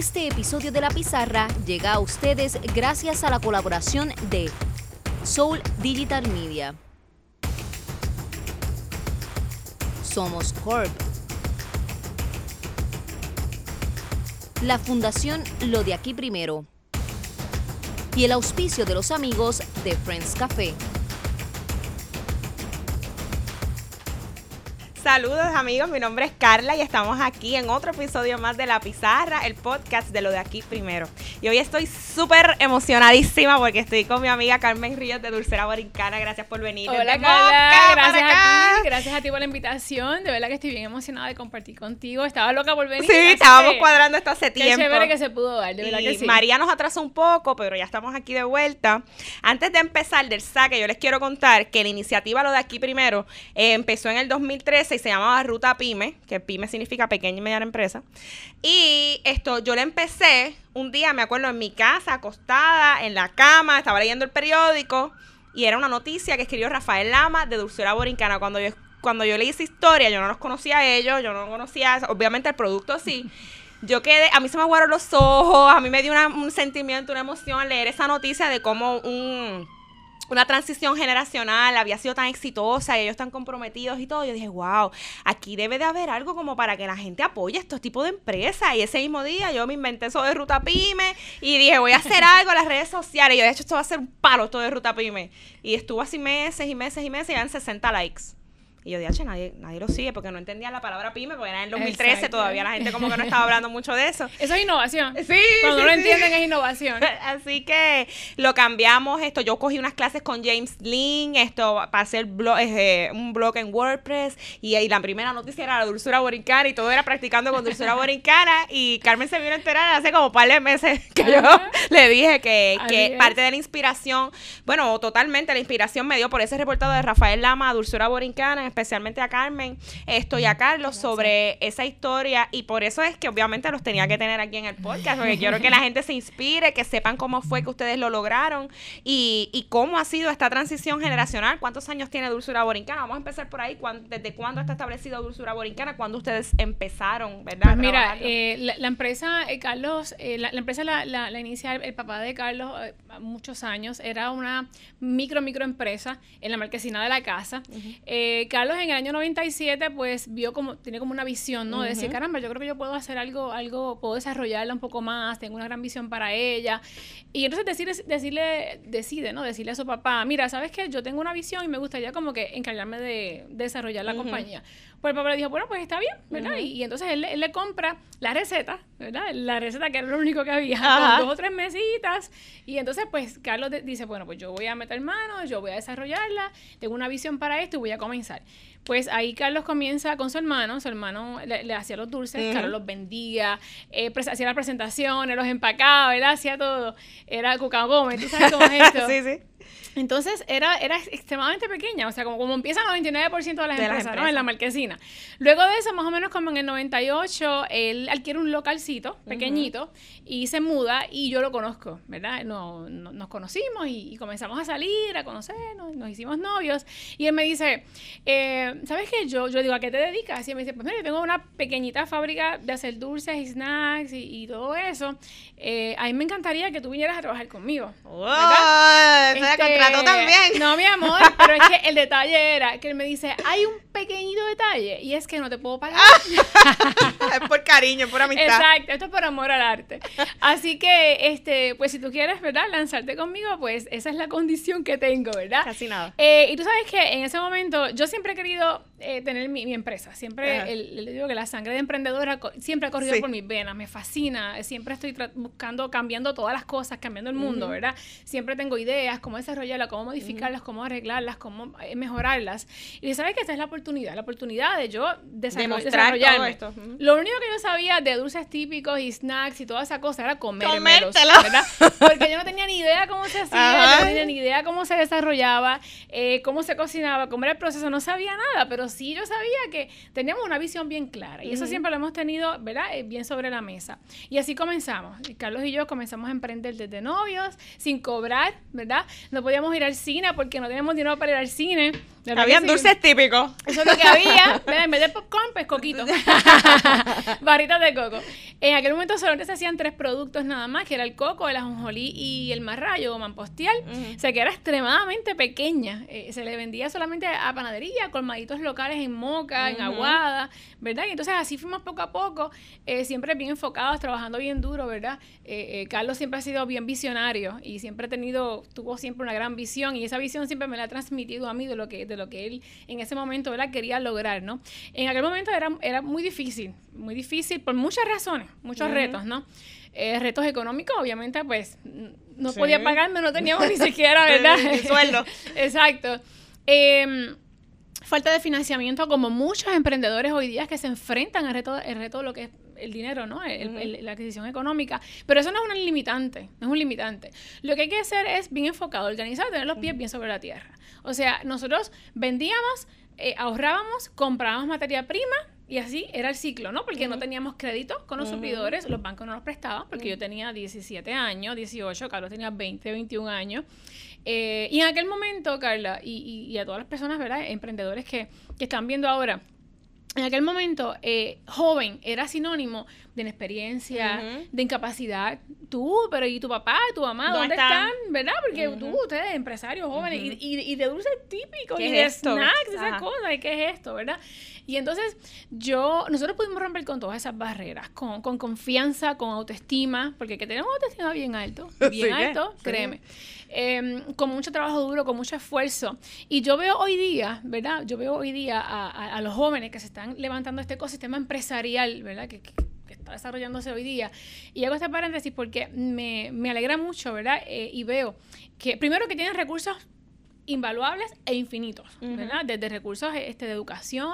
Este episodio de La Pizarra llega a ustedes gracias a la colaboración de Soul Digital Media. Somos Corp. La Fundación Lo de Aquí Primero. Y el auspicio de los amigos de Friends Café. Saludos amigos, mi nombre es Carla y estamos aquí en otro episodio más de La Pizarra, el podcast de lo de aquí primero. Y hoy estoy súper emocionadísima porque estoy con mi amiga Carmen Ríos de Dulcera Borincana. Gracias por venir. Hola Carla, gracias a ti, gracias a ti por la invitación. De verdad que estoy bien emocionada de compartir contigo. Estaba loca por venir. Sí, estábamos cuadrando esto hace tiempo. Qué chévere que se pudo dar, de verdad que sí. María nos atrasó un poco, pero ya estamos aquí de vuelta. Antes de empezar del saque, yo les quiero contar que la iniciativa Lo de aquí primero eh, empezó en el 2013 y se llamaba Ruta Pyme, que Pyme significa pequeña y mediana empresa. Y esto, yo le empecé un día, me acuerdo, en mi casa, acostada, en la cama, estaba leyendo el periódico y era una noticia que escribió Rafael Lama de Dulcera Borincana. Cuando yo, cuando yo leí esa historia, yo no los conocía a ellos, yo no conocía, obviamente el producto sí. Yo quedé, a mí se me aguaron los ojos, a mí me dio un sentimiento, una emoción leer esa noticia de cómo un una transición generacional había sido tan exitosa y ellos tan comprometidos y todo. Yo dije, wow, aquí debe de haber algo como para que la gente apoye estos tipos de empresas. Y ese mismo día yo me inventé eso de Ruta Pyme y dije, voy a hacer algo en las redes sociales. Y yo, de hecho, esto va a ser un palo, esto de Ruta Pyme. Y estuvo así meses y meses y meses y eran 60 likes. Y yo dije, nadie, nadie lo sigue porque no entendía la palabra pyme, porque era en el 2013 todavía la gente como que no estaba hablando mucho de eso. Eso es innovación. Sí. Cuando no lo entienden es innovación. Así que lo cambiamos, esto, yo cogí unas clases con James Lin, esto, para hacer blog, eh, un blog en WordPress, y, y, la primera noticia era la dulzura borincana, y todo era practicando con dulzura borincana, y Carmen se vino a enterar hace como un par de meses que yo le dije que, que parte de la inspiración, bueno, totalmente la inspiración me dio por ese reportado de Rafael Lama, dulzura borincana, especialmente a Carmen esto y a Carlos sobre esa historia. Y por eso es que obviamente los tenía que tener aquí en el podcast porque quiero que la gente se inspire, que sepan cómo fue que ustedes lo lograron y, y cómo ha sido esta transición generacional, cuántos años tiene Dulzura Borincana, vamos a empezar por ahí, desde cuándo está establecido Dulzura Borincana, cuándo ustedes empezaron, ¿verdad? Pues mira, eh, la, empresa, eh, Carlos, eh, la, empresa la, la, inicia el, papá de Carlos muchos años, era una micro, micro empresa en la marquesina de la casa. Carlos en el año 97 pues vio como, tiene como una visión, ¿no? De decir, caramba, yo creo que yo puedo hacer algo, algo, puedo desarrollarla un poco más, tengo una gran visión para ella. Y entonces decirle, decirle decide, ¿no? Decirle a su papá, mira, ¿sabes qué? Yo tengo una visión y me gustaría como que encargarme de, desarrollar la compañía. Pues el papá le dijo, bueno, pues está bien, ¿verdad? y, entonces él, él, le compra la receta, ¿verdad? La receta que era lo único que había, con dos o tres mesitas. Y entonces, pues, Carlos dice, bueno, pues yo voy a meter mano, yo voy a desarrollarla, tengo una visión para esto y voy a comenzar. Pues ahí Carlos comienza con su hermano, su hermano le, hacía los dulces, Carlos los vendía, eh, hacía las presentaciones, los empacaba, ¿verdad? Hacía todo. Era Cucao Gómez, ¿tú sabes cómo es esto? sí, sí. Entonces era, era extremadamente pequeña, o sea, como, como empiezan el 99% de las empresas, ¿no? En la marquesina. Luego de eso, más o menos como en el 98, él adquiere un localcito pequeñito y se muda y yo lo conozco, ¿verdad? No, nos conocimos y, comenzamos a salir, a conocernos, nos hicimos novios y él me dice, eh, ¿sabes qué? Yo, yo digo, ¿a qué te dedicas? Y él me dice, pues mira, yo tengo una pequeñita fábrica de hacer dulces y snacks y, todo eso. Eh, a mí me encantaría que tú vinieras a trabajar conmigo. ¿verdad? Este, también. No, mi amor, pero es que el detalle era que él me dice, hay un pequeñito detalle y es que no te puedo pagar. es por cariño, por amistad. Exacto, esto es por amor al arte. Así que, este, pues si tú quieres, ¿verdad? Lanzarte conmigo, pues esa es la condición que tengo, ¿verdad? Casi nada. Eh, y tú sabes que en ese momento yo siempre he querido eh, tener mi, empresa. Siempre le digo que la sangre de emprendedora siempre ha corrido por mis venas, me fascina. Siempre estoy buscando, cambiando todas las cosas, cambiando el mundo, ¿verdad? Siempre tengo ideas, cómo desarrollarlas, cómo modificarlas, cómo arreglarlas, cómo eh, mejorarlas. Y sabes que esta es la oportunidad, la oportunidad de yo desarrollarme. esto. Lo único que yo sabía de dulces típicos y snacks y toda esa cosa era comérmelos, ¿verdad? Porque yo no tenía ni idea cómo se hacía, no tenía ni idea cómo se desarrollaba, eh, cómo se cocinaba, cómo era el proceso, no sabía nada, pero sí yo sabía que teníamos una visión bien clara. Y eso siempre lo hemos tenido, ¿verdad? Eh, bien sobre la mesa. Y así comenzamos. Carlos y yo comenzamos a emprender desde novios, sin cobrar, ¿verdad? No podíamos ir al cine porque no teníamos dinero para ir al cine. Habían sí. dulces típicos. Eso es lo que había. En vez de popcorn, pues coquito. Barritas de coco. En aquel momento solamente se hacían tres productos nada más, que era el coco, el ajonjolí y el marrayo o mampostial. O sea, que era extremadamente pequeña. Eh, se le vendía solamente a panadería, colmaditos locales en Moca, en. Aguada, ¿verdad? Y entonces así fuimos poco a poco, eh, siempre bien enfocados, trabajando bien duro, ¿verdad? Eh, Carlos siempre ha sido bien visionario y siempre ha tenido, tuvo siempre una gran visión y esa visión siempre me la ha transmitido a mí de lo que, de lo que él en ese momento ¿verdad? quería lograr, ¿no? En aquel momento era, era muy difícil, muy difícil por muchas razones, muchos retos, ¿no? Eh, retos económicos, obviamente, pues no Sí. podía pagarme, no teníamos ni siquiera, ¿verdad? Ni sueldo. Exacto. Em, falta de financiamiento, como muchos emprendedores hoy día que se enfrentan al reto, el reto de lo que es el dinero, ¿no? El- Ujú. el- la adquisición económica. Pero eso no es un limitante, no es un limitante. Lo que hay que hacer es bien enfocado, organizar, tener los pies bien sobre la tierra. O sea, nosotros vendíamos, eh, ahorrábamos, comprábamos materia prima y así era el ciclo, ¿no? Porque no teníamos crédito con los suplidores, los bancos no nos prestaban porque yo tenía 17 años, 18, Carlos tenía 20, 21 años. Eh, y en aquel momento, Carla, y, y- y a todas las personas, ¿verdad? Emprendedores que, que están viendo ahora, en aquel momento, eh, joven era sinónimo de inexperiencia, Ujú. de incapacidad. Tú, pero ¿y tu papá, tu mamá? ¿Dónde ¿Dónde, están? están? ¿Verdad? Porque Ujú. tú, ustedes, empresarios jóvenes, Ujú. y, y- y de dulces típicos, ¿Qué y es de esto? snacks, esas cosas, ¿y qué es esto? ¿Verdad? Y entonces, yo, nosotros pudimos romper con todas esas barreras, con, con confianza, con autoestima, porque que tenemos autoestima bien alto, bien Sí, alto, Sí. créeme. Em, con mucho trabajo duro, con mucho esfuerzo. Y yo veo hoy día, ¿verdad? Yo veo hoy día a, a- a los jóvenes que se están levantando este ecosistema empresarial, ¿verdad? Que, que- que está desarrollándose hoy día. Y hago este paréntesis porque me, me alegra mucho, ¿verdad? Eh, y veo que, primero, que tienen recursos invaluables e infinitos, Ujú. ¿verdad? Desde recursos este, de educación,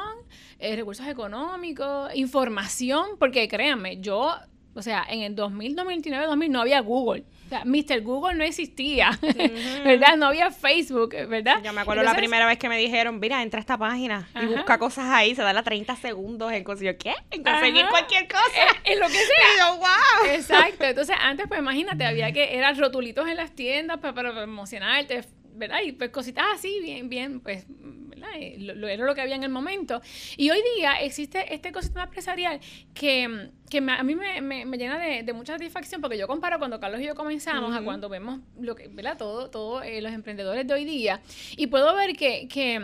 eh, recursos económicos, información, porque créanme, yo, o sea, en el 2000, 2019, 2000 no había Google. O sea, Mr. Google no existía, ¿verdad? No había Facebook, ¿verdad? Yo me acuerdo la primera vez que me dijeron, mira, entra a esta página y Ajá. busca cosas ahí, se da las 30 segundos en conseguir, ¿qué? En conseguir Ajá. cualquier cosa. Eh, en lo que sea. Y yo, wow. Exacto. Entonces, antes, pues imagínate, había que, eran rotulitos en las tiendas para, para promocionarte, ¿verdad? Y pues cositas así, bien, bien, pues, ¿verdad? Eh, Lo, lo- era lo que había en el momento. Y hoy día existe este ecosistema empresarial que, que me- a mí me, me- me llena de, de mucha satisfacción porque yo comparo cuando Carlos y yo comenzamos a cuando vemos lo que, ¿verdad? Todo, todo eh, los emprendedores de hoy día. Y puedo ver que, que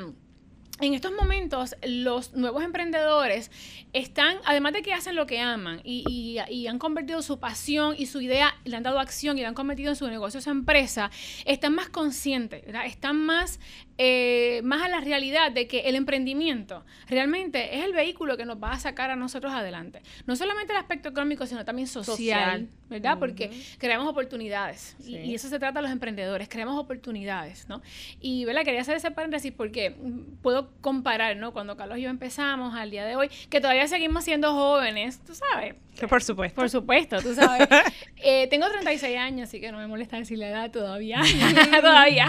en estos momentos los nuevos emprendedores están, además de que hacen lo que aman y, y- y han convertido su pasión y su idea, le han dado acción y le han convertido en su negocio, su empresa, están más conscientes, ¿verdad? están más, eh, más a la realidad de que el emprendimiento realmente es el vehículo que nos va a sacar a nosotros adelante. No solamente el aspecto económico, sino también social, Social. ¿verdad? Porque creamos oportunidades y- Sí. y eso se trata de los emprendedores, creamos oportunidades, ¿no? Y, ¿verdad? Quería hacer ese paréntesis porque mm, puedo comparar, ¿no? Cuando Carlos y yo empezamos al día de hoy, que todavía seguimos siendo jóvenes, tú sabes, Que por supuesto. por supuesto, tú sabes. Eh, tengo 36 años, así que no me molesta decir la edad todavía, todavía.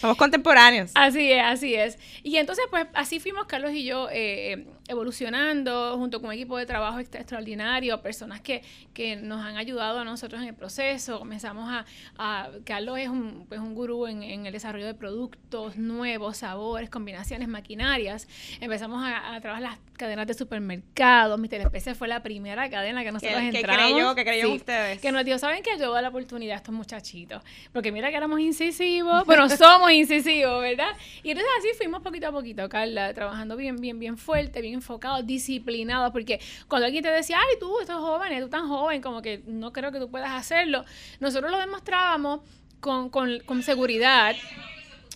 Somos contemporáneos. Así es, así es. Y entonces, pues, así fuimos Carlos y yo eh, eh, evolucionando junto con un equipo de trabajo extra- extraordinario, personas que, que nos han ayudado a nosotros en el proceso. Comenzamos a, a- Carlos es un, pues, un gurú en, en el desarrollo de productos nuevos, sabores, combinaciones, maquinarias. Empezamos a, a trabajar las cadenas de supermercados. Mister Especie fue la primera cadena que nosotros ¿Qué, qué entramos. creyó? ¿Qué creyó Sí ustedes? que nos dio, ¿saben qué? Yo la oportunidad a estos muchachitos. Porque mira que éramos incisivos, bueno, somos incisivos, ¿verdad? Y entonces así fuimos poquito a poquito, Carla, trabajando bien, bien, bien fuerte, bien enfocados, disciplinados, porque cuando alguien te decía, ay, tú, estos jóvenes, tú tan joven, como que no creo que tú puedas hacerlo, nosotros lo demostrábamos con, con seguridad.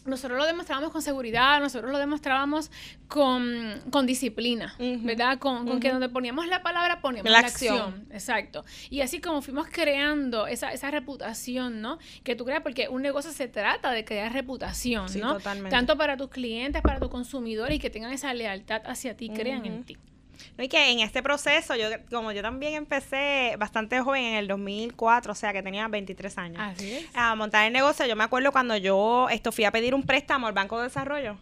Nosotros lo demostrábamos con seguridad, nosotros lo demostrábamos con, con disciplina. ¿verdad? Con, con que donde poníamos la palabra, poníamos La la, acción. acción. Exacto. Y así como fuimos creando esa, esa reputación, ¿no? Que tú creas, porque un negocio se trata de crear reputación, Sí, ¿no? totalmente. Tanto para tus clientes, para tus consumidores y que tengan esa lealtad hacia ti, crean en ti. No, y que en este proceso, yo como yo también empecé bastante joven en el 2004, o sea que tenía 23 años. Así es. a montar el negocio. Yo me acuerdo cuando yo esto fui a pedir un préstamo al Banco de Desarrollo.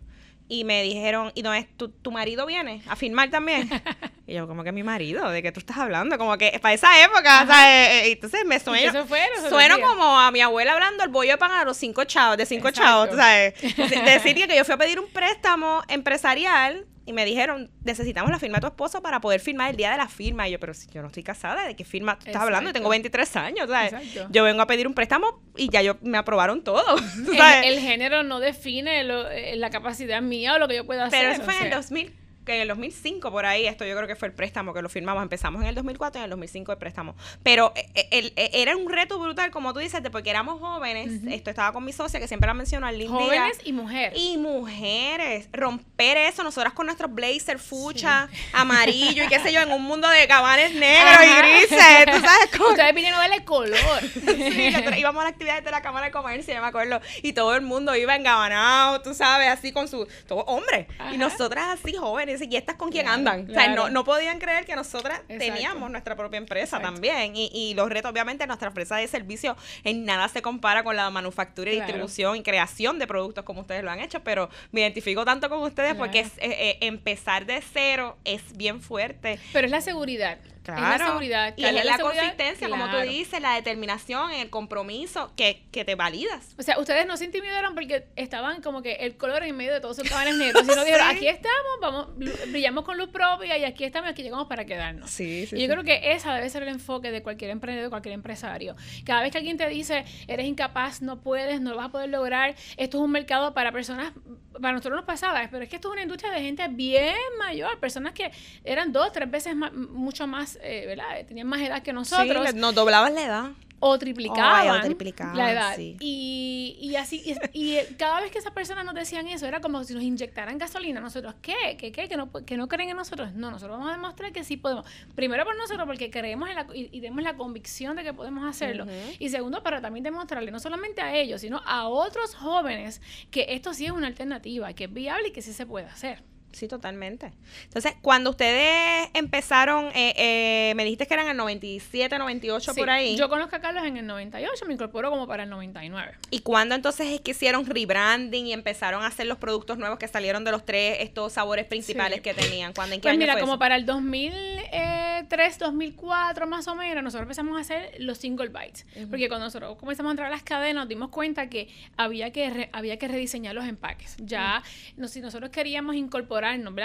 y me dijeron, ¿y no es tu, tu marido viene a firmar también? y yo, como que mi marido, ¿de qué tú estás hablando? Como que para esa época, ¿sabes? Entonces me sueno, eso fue sueno como a mi abuela hablando, el bollo de pan a los cinco chavos, de cinco Exacto. chavos, ¿sabes? De- Decir que yo fui a pedir un préstamo empresarial y me dijeron, necesitamos la firma de tu esposo para poder firmar el día de la firma. Y yo, pero si yo no estoy casada, ¿de qué firma tú estás hablando? Yo tengo 23 años, ¿sabes? Exacto. Yo vengo a pedir un préstamo y ya yo me aprobaron todo, ¿tú El, género no define lo- eh, la capacidad mía o lo que yo pueda hacer. Pero eso o fue en el sea. 2000, que en el 2005 por ahí, esto yo creo que fue el préstamo que lo firmamos. Empezamos en el 2004 y en el 2005 el préstamo. Pero eh, eh, el- eh, era un reto brutal, como tú dices, de porque éramos jóvenes. Esto estaba con mi socia, que siempre la mencionó, al Jóvenes y mujeres. Y mujeres, romper eso, nosotras con nuestros blazers fucha, amarillo y qué sé yo, en un mundo de cabanes negros y grises, tú sabes cómo. Ustedes vinieron a darle color. Sí, nosotros íbamos a la actividad de la Cámara de Comercio, me acuerdo, y todo el mundo iba engabanado, tú sabes, así con su, todo hombre, Ajá. y nosotras así jóvenes, y estas con quién Claro, andan, o sea, claro. no, no podían creer que nosotras Exacto. teníamos nuestra propia empresa Exacto. también, y, y los retos, obviamente, nuestra empresa de servicio en nada se compara con la manufactura y Claro. distribución y creación de productos como ustedes lo han hecho, pero me identifico tanto con ustedes porque es, eh, empezar de cero es bien fuerte. Pero es la seguridad. Es Claro. la seguridad. Y es la consistencia, como tú dices, la determinación, el compromiso que, que te validas. O sea, ustedes no se intimidaron porque estaban como que el color en medio de todos sus cabanes negros. Sino dijeron, Sí. aquí estamos, vamos, brillamos con luz propia y aquí estamos, aquí llegamos para quedarnos. Sí, y yo creo que esa debe ser el enfoque de cualquier emprendedor, cualquier empresario. Cada vez que alguien te dice, eres incapaz, no puedes, no lo vas a poder lograr, esto es un mercado para personas, para nosotros nos pasaba, pero es que esto es una industria de gente bien mayor, personas que eran dos, tres veces más, mucho más, eh, ¿verdad? Tenían más edad que nosotros Sí, nos doblabas la edad. O triplicaban, Ay, o triplicaban, la edad. sí. Y, y así, y, y cada vez que esas personas nos decían eso, era como si nos inyectaran gasolina. Nosotros, ¿qué? ¿Qué? ¿Qué? ¿Que no, que no creen en nosotros? No, nosotros vamos a demostrar que sí podemos. Primero por nosotros, porque creemos en la, y, y tenemos la convicción de que podemos hacerlo. Y segundo, para también demostrarle, no solamente a ellos, sino a otros jóvenes, que esto sí es una alternativa, que es viable y que sí se puede hacer. Sí, totalmente. Entonces, cuando ustedes empezaron, eh, eh, me dijiste que eran el 97, 98 Sí, por ahí. Yo conozco a Carlos en el 98, me incorporo como para el 99. ¿Y cuándo entonces es que hicieron rebranding y empezaron a hacer los productos nuevos que salieron de los tres, estos sabores principales Sí. que tenían? ¿Cuándo, ¿En qué Pues año mira, fue como eso? para el 2003, 2004 más o menos, nosotros empezamos a hacer los single bites. Porque cuando nosotros comenzamos a entrar a las cadenas, nos dimos cuenta que había que, re- había que rediseñar los empaques. Ya, si nosotros queríamos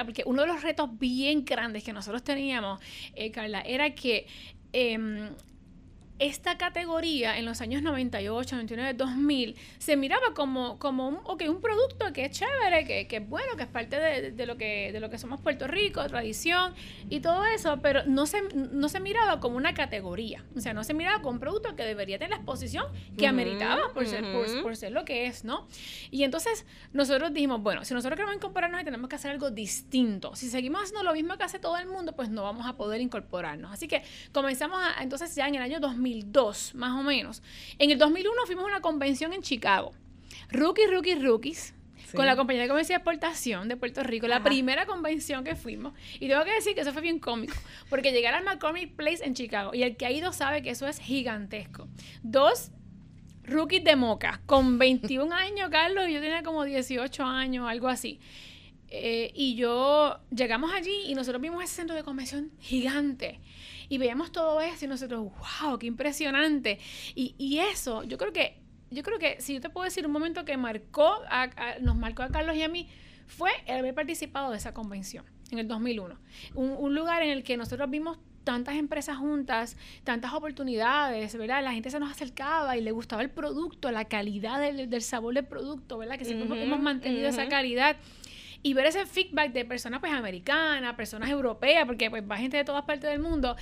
Porque uno de los retos bien grandes que nosotros teníamos, eh, Carla, era que... em, esta categoría en los años 98, 99, 2000 se miraba como, como un, ok, un producto que es chévere, que, que es bueno, que es parte de, de lo que, de lo que somos Puerto Rico, tradición y todo eso, pero no se, no se miraba como una categoría. O sea, no se miraba como un producto que debería tener la exposición que ameritaba por, ser, por, ser lo que es, ¿no? Y entonces nosotros dijimos, bueno, si nosotros queremos incorporarnos, tenemos que hacer algo distinto. Si seguimos haciendo lo mismo que hace todo el mundo, pues no vamos a poder incorporarnos. Así que comenzamos a, entonces ya en el año 2002, más o menos. En el 2001 fuimos a una convención en Chicago. Rookie, rookie, rookies. Sí. Con la compañía de comercio de exportación de Puerto Rico, la primera convención que fuimos. Y tengo que decir que eso fue bien cómico, porque llegar al McCormick Place en Chicago, y el que ha ido sabe que eso es gigantesco. Dos rookies de Moca, con 21 años, Carlos, y yo tenía como 18 años, algo así. Eh, y yo llegamos allí y nosotros vimos ese centro de convención gigante. Y veíamos todo esto y nosotros, wow, qué impresionante. Y, y eso, yo creo que, yo creo que si yo te puedo decir un momento que marcó, a- a- nos marcó a Carlos y a mí, fue el haber participado de esa convención en el 2001. Un, un lugar en el que nosotros vimos tantas empresas juntas, tantas oportunidades, ¿verdad? La gente se nos acercaba y le gustaba el producto, la calidad del, del sabor del producto, ¿verdad? Que siempre hemos- Ujú, hemos mantenido esa calidad. Y ver ese feedback de personas pues americanas, personas europeas, porque pues va gente de todas partes del mundo,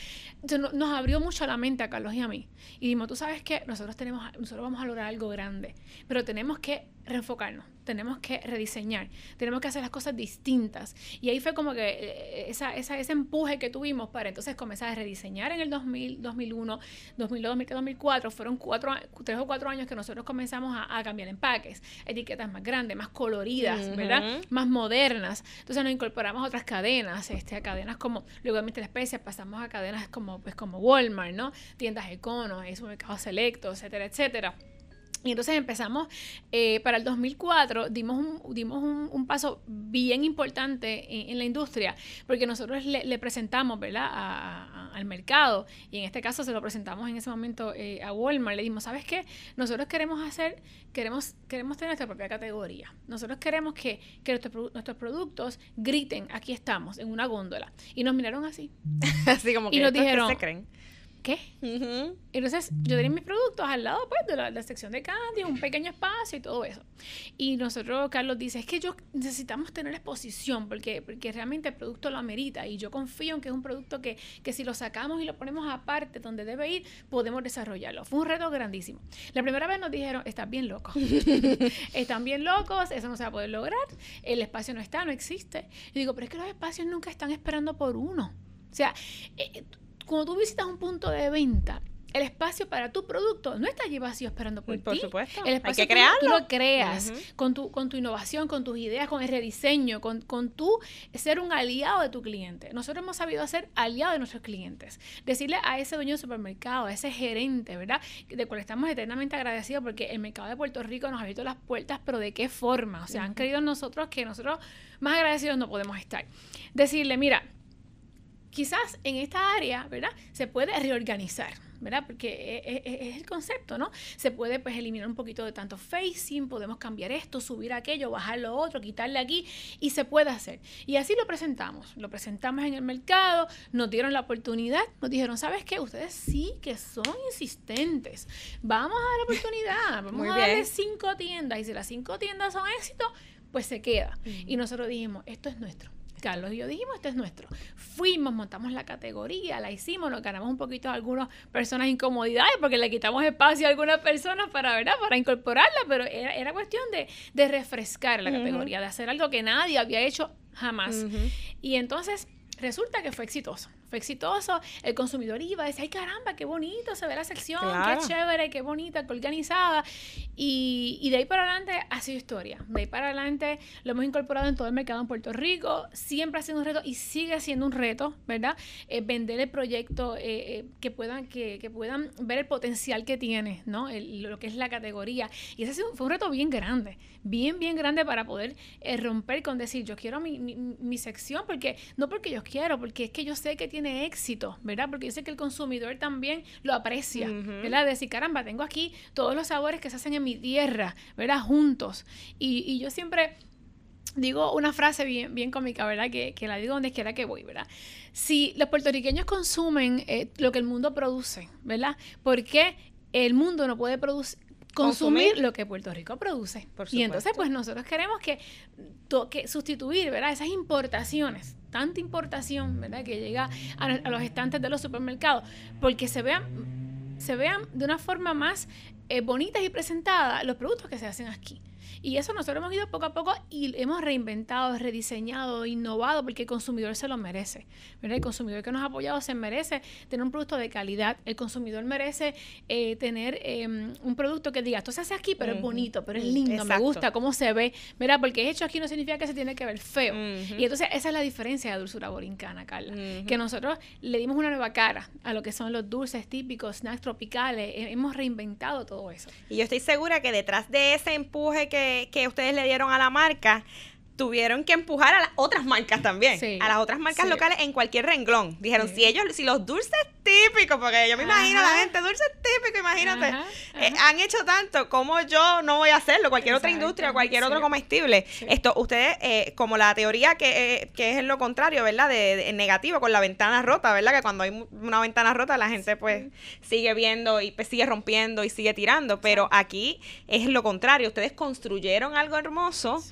nos abrió mucho la mente a Carlos y a mí. Y dijimos, tú sabes que nosotros tenemos, nosotros vamos a lograr algo grande, pero tenemos que reenfocarnos, tenemos que rediseñar, tenemos que hacer las cosas distintas. Y ahí fue como que eh, esa, esa, ese empuje que tuvimos para entonces comenzar a rediseñar en el 2000, 2001, 2002, 2003, 2004. Fueron cuatro, tres o cuatro años que nosotros comenzamos a, a cambiar empaques, etiquetas más grandes, más coloridas, ¿verdad? Ujú. Más modernas. Entonces nos incorporamos a otras cadenas, este, a cadenas como, luego de la especia pasamos a cadenas como, pues, como Walmart, ¿no? Tiendas Econo, supermercados selectos, etcétera, etcétera. Y entonces empezamos, eh, para el 2004, dimos un, dimos un, paso bien importante en, la industria, porque nosotros le, presentamos, ¿verdad?, al mercado, y en este caso se lo presentamos en ese momento eh, a Walmart, le dimos, ¿sabes qué? Nosotros queremos hacer, queremos, queremos tener nuestra propia categoría. Nosotros queremos que, que nuestros, productos griten, aquí estamos, en una góndola. Y nos miraron así. así como que, y nos dijeron, se creen? ¿Qué? Entonces yo tenía mis productos al lado pues, de la, sección de candy, un pequeño espacio y todo eso. Y nosotros, Carlos dice, es que yo necesitamos tener exposición porque, porque realmente el producto lo amerita y yo confío en que es un producto que, que si lo sacamos y lo ponemos aparte donde debe ir, podemos desarrollarlo. Fue un reto grandísimo. La primera vez nos dijeron, estás bien loco. están bien locos, eso no se va a poder lograr, el espacio no está, no existe. Y digo, pero es que los espacios nunca están esperando por uno. O sea, eh, cuando tú visitas un punto de venta, el espacio para tu producto no está allí vacío esperando por, por supuesto. El espacio Hay que crearlo. Tú, lo creas con, tu, con tu innovación, con tus ideas, con el rediseño, con, con tu ser un aliado de tu cliente. Nosotros hemos sabido ser aliados de nuestros clientes. Decirle a ese dueño de supermercado, a ese gerente, ¿verdad? De cual estamos eternamente agradecidos porque el mercado de Puerto Rico nos ha abierto las puertas, pero ¿de qué forma? O sea, han creído en nosotros que nosotros más agradecidos no podemos estar. Decirle, mira, quizás en esta área, ¿verdad? Se puede reorganizar, ¿verdad? Porque e, e, e, es, el concepto, ¿no? Se puede pues eliminar un poquito de tanto facing, podemos cambiar esto, subir aquello, bajar lo otro, quitarle aquí y se puede hacer. Y así lo presentamos, lo presentamos en el mercado, nos dieron la oportunidad, nos dijeron, ¿sabes qué? Ustedes sí que son insistentes, vamos a dar la oportunidad, vamos a darle cinco tiendas y si las cinco tiendas son éxito, pues se queda. Y nosotros dijimos, esto es nuestro Carlos y yo dijimos, este es nuestro. Fuimos, montamos la categoría, la hicimos, nos ganamos un poquito a algunas personas incomodidades porque le quitamos espacio a algunas personas para, ¿verdad? para incorporarla, pero era, cuestión de, refrescar la categoría, de hacer algo que nadie había hecho jamás. Y entonces resulta que fue exitoso fue exitoso, el consumidor iba a decir, ay caramba, qué bonito se ve la sección, qué chévere, qué bonita, qué organizada. Y, y, de ahí para adelante ha sido historia. De ahí para adelante lo hemos incorporado en todo el mercado en Puerto Rico. Siempre ha sido un reto y sigue siendo un reto, ¿verdad? Eh, vender el proyecto, eh, eh, que, puedan, que, que, puedan ver el potencial que tiene, ¿no? lo que es la categoría. Y ese fue un reto bien grande, bien, bien grande para poder romper con decir, yo quiero mi, mi, mi sección, porque no porque yo quiero, porque es que yo sé que tiene tiene éxito, ¿verdad? Porque sé que el consumidor también lo aprecia, ¿verdad? De decir, caramba, tengo aquí todos los sabores que se hacen en mi tierra, ¿verdad? Juntos. Y, yo siempre digo una frase bien, bien cómica, ¿verdad? Que, que, la digo donde quiera que voy, ¿verdad? Si los puertorriqueños consumen eh, lo que el mundo produce, ¿verdad? Porque el mundo no puede producir consumir, lo que Puerto Rico produce. y entonces, pues nosotros queremos que, que sustituir, ¿verdad? Esas importaciones tanta importación, ¿verdad? Que llega a, los estantes de los supermercados, porque se vean, se vean de una forma más eh, bonitas y presentadas los productos que se hacen aquí. Y eso nosotros hemos ido poco a poco y hemos reinventado, rediseñado, innovado, porque el consumidor se lo merece. El consumidor que nos ha apoyado se merece tener un producto de calidad. El consumidor merece eh, tener em, un producto que diga, esto se hace aquí, pero es bonito, pero es lindo, me gusta, cómo se ve. ¿verdad? Porque hecho aquí no significa que se tiene que ver feo. Y entonces esa es la diferencia de dulzura borincana, Carla. Que nosotros le dimos una nueva cara a lo que son los dulces típicos, snacks tropicales. hemos reinventado todo eso. Y yo estoy segura que detrás de ese empuje que que, ustedes le dieron a la marca, tuvieron que empujar a las otras marcas también, a las otras marcas locales en cualquier renglón. Dijeron, si ellos, si los dulces típicos, porque yo me imagino la gente, dulces típicos, imagínate, eh, han hecho tanto, como yo no voy a hacerlo, cualquier otra industria, cualquier otro comestible. Esto, ustedes, eh, como la teoría que, eh, que es lo contrario, ¿verdad? De, negativo, con la ventana rota, ¿verdad? Que cuando hay una ventana rota, la gente pues sigue viendo y pues, sigue rompiendo y sigue tirando, pero aquí es lo contrario, ustedes construyeron algo hermoso,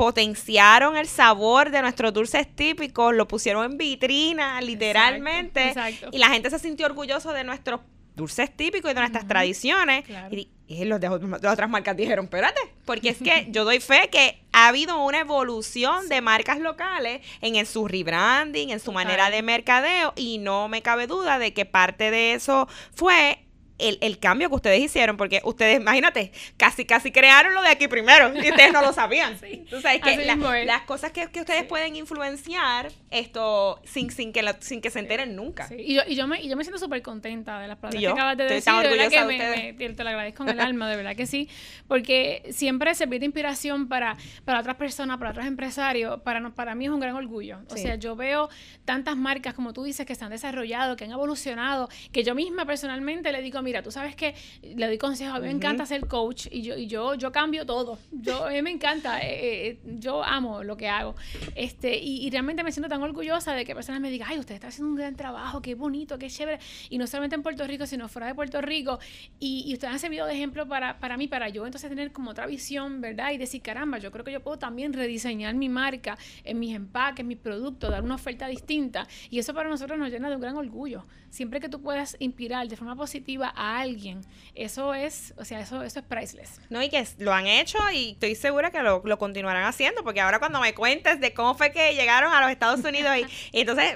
potenciaron el sabor de nuestros dulces típicos, lo pusieron en vitrina, literalmente. Y la gente se sintió orgulloso de nuestros dulces típicos y de nuestras tradiciones. Y, los de, otras marcas dijeron, espérate, porque es que yo doy fe que ha habido una evolución de marcas locales en, en su rebranding, en su manera de mercadeo, y no me cabe duda de que parte de eso fue el, el cambio que ustedes hicieron, porque ustedes, imagínate, casi casi crearon lo de aquí primero y ustedes no lo sabían. Sí. Tú sabes que la- las cosas que, que ustedes pueden influenciar esto sin, sin, que, la- sin que se enteren nunca. Y, yo, y, yo me, y yo me siento súper contenta de las palabras que acabas de decir. De verdad que de me, te, lo agradezco en el alma, de verdad que sí. Porque siempre servir de inspiración para, para otras personas, para otros empresarios, para, para mí es un gran orgullo. O sea, yo veo tantas marcas, como tú dices, que se han desarrollado, que han evolucionado, que yo misma personalmente le digo, mira, tú sabes que le doy consejos, a mí me encanta ser coach y yo, y yo, yo cambio todo. Yo, a mí me encanta, eh, eh, yo amo lo que hago. Este, y, y realmente me siento tan orgullosa de que personas me digan, ay, usted está haciendo un gran trabajo, qué bonito, qué chévere. Y no solamente en Puerto Rico, sino fuera de Puerto Rico. Y, y ustedes han servido de ejemplo para, para mí, para yo entonces tener como otra visión, ¿verdad? Y decir, caramba, yo creo que yo puedo también rediseñar mi marca en mis empaques, mis productos, dar una oferta distinta. Y eso para nosotros nos llena de un gran orgullo. Siempre que tú puedas inspirar de forma positiva a alguien, eso es, o sea, eso, eso es priceless. No, y que lo han hecho y estoy segura que lo, lo continuarán haciendo, porque ahora cuando me cuentes de cómo fue que llegaron a los Estados Unidos y, y entonces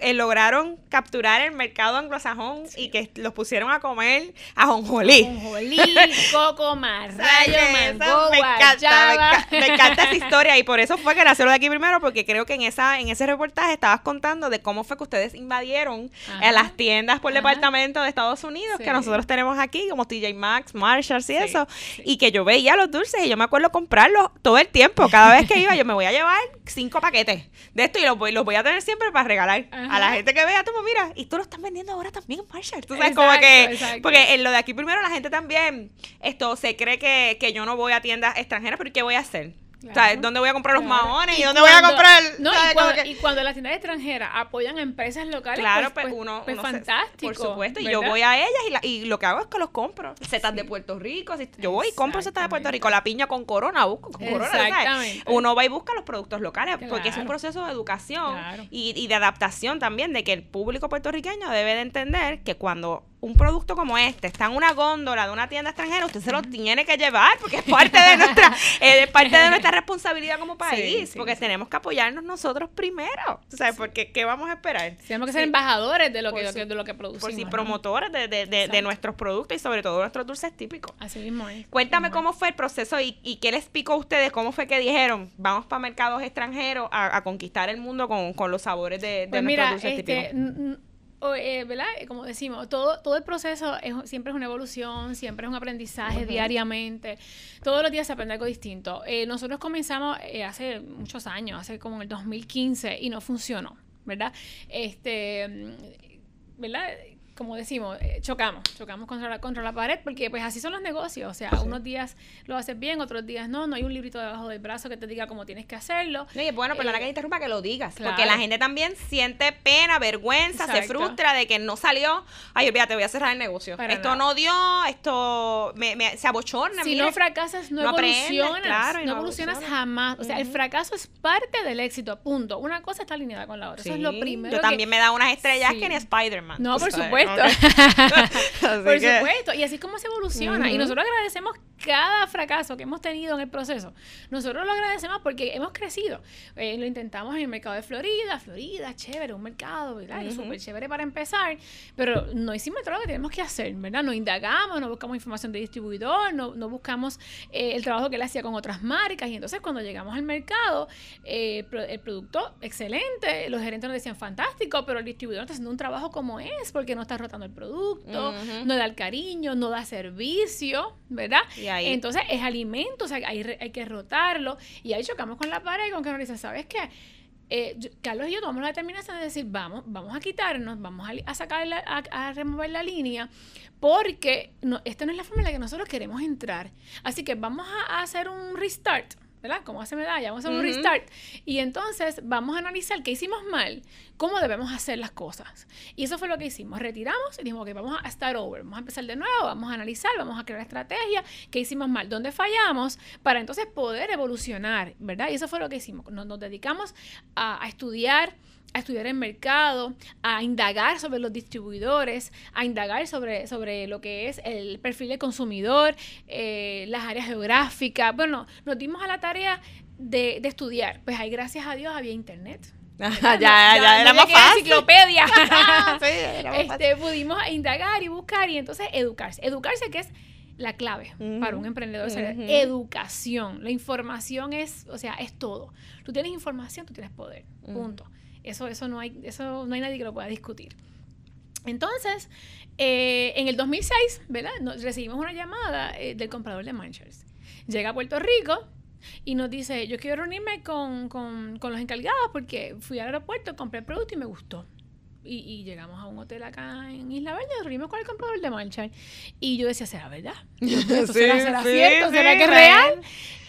eh, lograron capturar el mercado anglosajón y que los pusieron a comer a jonjolí. Jonjolí, coco, marrayo, mango, me encanta, me, guayaba. enca- me encanta esa historia y por eso fue que nació lo de aquí primero, porque creo que en esa en ese reportaje estabas contando de cómo fue que ustedes invadieron Ajá. a las tiendas por Ajá. departamento de Estados Unidos Sí. que nosotros tenemos aquí, como TJ Maxx, Marshalls y Sí, eso, y que yo veía los dulces y yo me acuerdo comprarlos todo el tiempo, cada vez que iba yo me voy a llevar cinco paquetes de esto y los voy, los voy a tener siempre para regalar a Ajá. la gente que vea, tú mira, y tú lo estás vendiendo ahora también en Marshalls, tú sabes como Exacto, que, exacto. porque en lo de aquí primero la gente también esto se cree que, que yo no voy a tiendas extranjeras, pero ¿qué voy a hacer? Claro. ¿Dónde voy a comprar los maones? ¿Y, Y dónde voy a comprar? Y cuando, que- y cuando las tiendas extranjeras apoyan a empresas locales, Claro, pues, pues, pues- uno, pues uno se- fantástico. por supuesto, y yo voy a ellas y, la- y lo que hago es que los compro. Setas de Puerto Rico, yo voy y compro setas de Puerto. Rico, la piña con corona, busco con corona. Uno va y busca los productos locales porque es un proceso de educación Claro. y, y de adaptación también, de que el público puertorriqueño debe de entender que cuando un producto como este está en una góndola de una tienda extranjera, usted se lo tiene que llevar porque es parte de nuestra, eh, es parte de nuestra responsabilidad como país, sí, porque sí. tenemos que apoyarnos nosotros primero, ¿tú ¿sabes? Porque ¿qué vamos a esperar? Tenemos que ser embajadores de lo que, su- de lo que producimos. por si ¿no? promotores de, de- de- de nuestros productos y sobre todo nuestros dulces típicos. Así mismo es. Cuéntame cómo fue el proceso y, y qué les picó a ustedes, cómo fue que dijeron, vamos para mercados extranjeros a, a conquistar el mundo con, con los sabores de, de Pues nuestros mira, dulces este, típicos. O, eh, ¿verdad? Como decimos, todo, todo el proceso es, siempre es una evolución, siempre es un aprendizaje diariamente. Todos los días se aprende algo distinto. Eh, nosotros comenzamos eh, hace muchos años, hace como en el 2015, y no funcionó, ¿verdad? Este, mm, ¿verdad? Como decimos, eh, chocamos, chocamos contra la, contra la pared, porque pues así son los negocios. O sea, unos días lo haces bien, otros días no. No hay un librito debajo del brazo que te diga cómo tienes que hacerlo. No, y bueno, perdona eh, que te interrumpa, que lo digas. Porque la gente también siente pena, vergüenza, se frustra de que no salió. Ay, olvídate, voy a cerrar el negocio. Para esto nada. no dio, esto me, me- se abochorna. Si no fracasas, no, no aprendes, evolucionas. claro, y no no evolucionas evolucionas. jamás. O sea, el fracaso es parte del éxito, punto. Una cosa está alineada con la otra. Eso es lo primero. Yo que- también me da unas estrellas Sí. que ni Spider-Man. No, por sabes, supuesto. Por que- supuesto. Y así es como se evoluciona. Y nosotros agradecemos cada fracaso que hemos tenido en el proceso. Nosotros lo agradecemos porque hemos crecido. Eh, lo intentamos en el mercado de Florida. Florida, chévere, un mercado, ¿verdad? Ujú. Súper chévere para empezar. Pero no hicimos todo lo que tenemos que hacer, ¿verdad? No indagamos, no buscamos información de distribuidor, no, no buscamos eh, el trabajo que él hacía con otras marcas. Y entonces cuando llegamos al mercado, eh, el producto excelente, los gerentes nos decían fantástico, pero el distribuidor está haciendo un trabajo como es porque no está rotando el producto, Ujú. no da el cariño, no da servicio, ¿verdad? Entonces es alimento, o sea, hay, hay que rotarlo. Y ahí chocamos con la pared y con que nos dice, ¿sabes qué? Eh, Carlos y yo tomamos la determinación de decir, vamos, vamos a quitarnos, vamos a, a sacar, a, remover la línea, porque no, esta no es la forma en la que nosotros queremos entrar. Así que vamos a hacer un restart, ¿verdad? Como hace medalla, vamos a hacer un Ujú. restart. Y entonces vamos a analizar qué hicimos mal, cómo debemos hacer las cosas. Y eso fue lo que hicimos. Retiramos y dijimos, ok, vamos a start over, vamos a empezar de nuevo, vamos a analizar, vamos a crear estrategia, qué hicimos mal, dónde fallamos, para entonces poder evolucionar, ¿verdad? Y eso fue lo que hicimos. Nos, nos dedicamos a, a estudiar a estudiar el mercado, a indagar sobre los distribuidores, a indagar sobre, sobre lo que es el perfil del consumidor, eh, las áreas geográficas. Bueno, nos dimos a la tarea de, de estudiar. Pues ahí, gracias a Dios, había internet. ya, ya, era más fácil. enciclopedia. sí, era más este, pudimos indagar y buscar y entonces educarse. Educarse que es la clave para un emprendedor educación. La información es, o sea, es todo. Tú tienes información, tú tienes poder. Punto. Eso, eso no hay, eso no hay nadie que lo pueda discutir. Entonces, eh, en el 2006, ¿verdad? recibimos una llamada eh, del comprador de Manchers. Llega a Puerto Rico y nos dice, yo quiero reunirme con, con, con los encargados porque fui al aeropuerto, compré el producto y me gustó. Y, llegamos a un hotel acá en Isla Verde, nos reunimos con el comprador de Manchester. Y yo decía, ¿será verdad? ¿Esto será, será cierto? ¿Será que es real?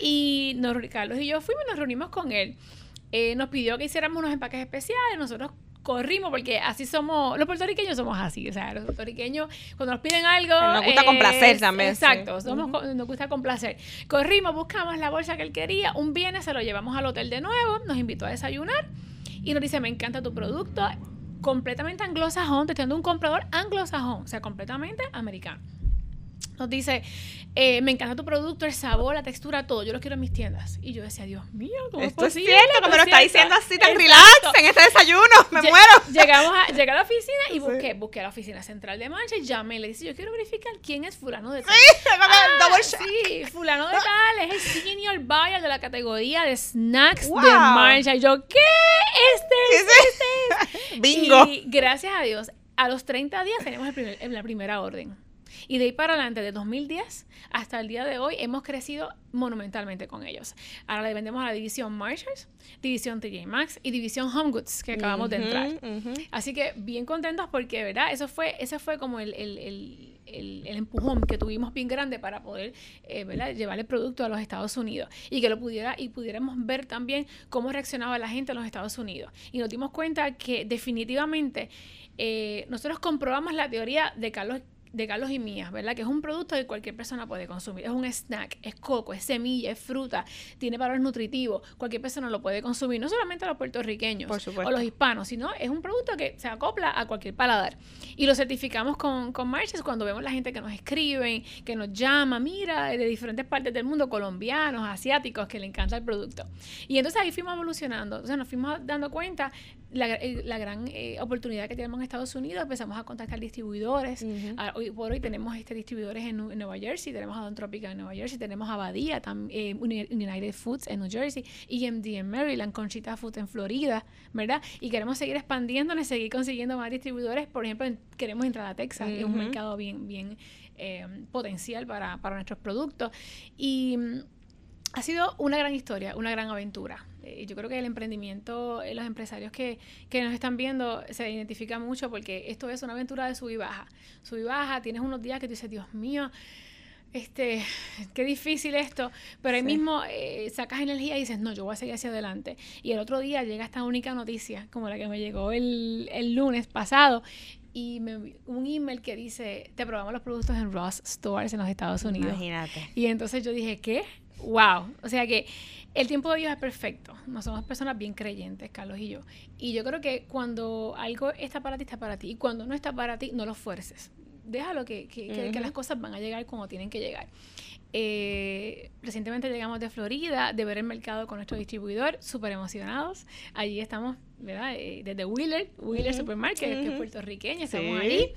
Y nos, Carlos y yo fuimos y nos reunimos con él. Eh, nos pidió que hiciéramos unos empaques especiales. Nosotros corrimos porque así somos, los puertorriqueños somos así, o sea, los puertorriqueños cuando nos piden algo... Nos gusta complacer también. Exacto, nos gusta complacer. Corrimos, buscamos la bolsa que él quería, un viernes se lo llevamos al hotel de nuevo, nos invitó a desayunar y nos dice, me encanta tu producto, completamente anglosajón, te estoy dando un comprador anglosajón, o sea, completamente americano. Nos dice, eh, me encanta tu producto, el sabor, la textura, todo. Yo lo quiero en mis tiendas. Y yo decía, Dios mío, ¿cómo Esto es posible? cierto, como lo está diciendo así tan relax en este desayuno. Me muero. Llegamos a, llegué a la oficina y busqué, busqué a la oficina central de Mancha y llamé y le dije, yo quiero verificar quién es fulano de tal. Sí, ah, sí, fulano de tal es el senior buyer de la categoría de snacks de Mancha. Y yo, ¿qué? Este es, este es. Bingo. Y gracias a Dios, a los 30 días tenemos el primer, la primera orden. Y de ahí para adelante, de 2010 hasta el día de hoy, hemos crecido monumentalmente con ellos. Ahora le vendemos a la división Marshalls, división TJ Maxx y división Home Goods que acabamos de entrar. Así que bien contentos porque, ¿verdad? Eso fue, ese fue como el, el, el, el, empujón que tuvimos bien grande para poder eh, llevar el producto a los Estados Unidos y que lo pudiera y pudiéramos ver también cómo reaccionaba la gente en los Estados Unidos. Y nos dimos cuenta que definitivamente eh, nosotros comprobamos la teoría de Carlos de Carlos y Mía, ¿verdad? Que es un producto que cualquier persona puede consumir. Es un snack, es coco, es semilla, es fruta, tiene valores nutritivos. Cualquier persona lo puede consumir, no solamente los puertorriqueños o los hispanos, sino es un producto que se acopla a cualquier paladar. Y lo certificamos con, con Marches cuando vemos la gente que nos escribe, que nos llama, mira, de diferentes partes del mundo, colombianos, asiáticos, que le encanta el producto. Y entonces ahí fuimos evolucionando. Entonces nos fuimos dando cuenta la, eh, la gran eh, oportunidad que tenemos en Estados Unidos, empezamos a contactar distribuidores. Ah, hoy por hoy tenemos este distribuidores en, Nueva Jersey, tenemos a Don Tropica en Nueva Jersey, tenemos a Badía, eh, United Foods en New Jersey, EMD en Maryland, Conchita Foods en Florida, ¿verdad? Y queremos seguir expandiéndonos, seguir consiguiendo más distribuidores. Por ejemplo, queremos entrar a Texas, que es un mercado bien, bien potencial para, para nuestros productos. Y mm, ha sido una gran historia, una gran aventura. Yo creo que el emprendimiento, eh, los empresarios que, que, nos están viendo se identifican mucho porque esto es una aventura de sub y baja. Sub y baja, tienes unos días que tú dices, Dios mío, este, qué difícil esto, pero ahí mismo eh, sacas energía y dices, no, yo voy a seguir hacia adelante. Y el otro día llega esta única noticia, como la que me llegó el, el lunes pasado, y me, un email que dice, te probamos los productos en Ross Stores en los Estados Unidos. Imagínate. Y entonces yo dije, ¿qué? Wow. O sea que el tiempo de Dios es perfecto. No somos personas bien creyentes, Carlos y yo. Y yo creo que cuando algo está para ti, está para ti. Y cuando no está para ti, no lo fuerces. Déjalo que, que, que las cosas van a llegar como tienen que llegar. Eh, recientemente llegamos de Florida, de ver el mercado con nuestro distribuidor, súper emocionados. Allí estamos, ¿verdad? Eh, desde Wheeler, Wheeler Supermarket, que es puertorriqueño, estamos ahí.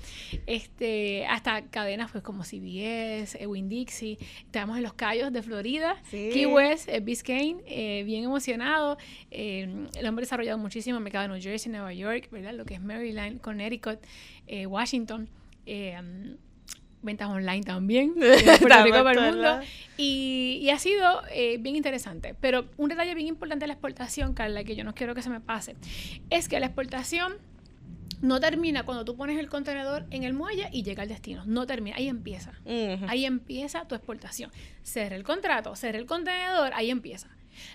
Este, hasta cadenas pues como CBS, Winn Dixie. Estamos en los Cayos de Florida, Key West, eh, Biscayne, bien emocionado. lo hemos desarrollado muchísimo en el mercado de New Jersey, Nueva York, ¿verdad? Lo que es Maryland, Connecticut, Washington ventas online también, Puerto Rico para el mundo. Y, y, ha sido eh, bien interesante. Pero un detalle bien importante de la exportación, Carla, que yo no quiero que se me pase, es que la exportación no termina cuando tú pones el contenedor en el muelle y llega al destino. No termina, ahí empieza. Ahí empieza tu exportación. Cerra el contrato, cerra el contenedor, ahí empieza.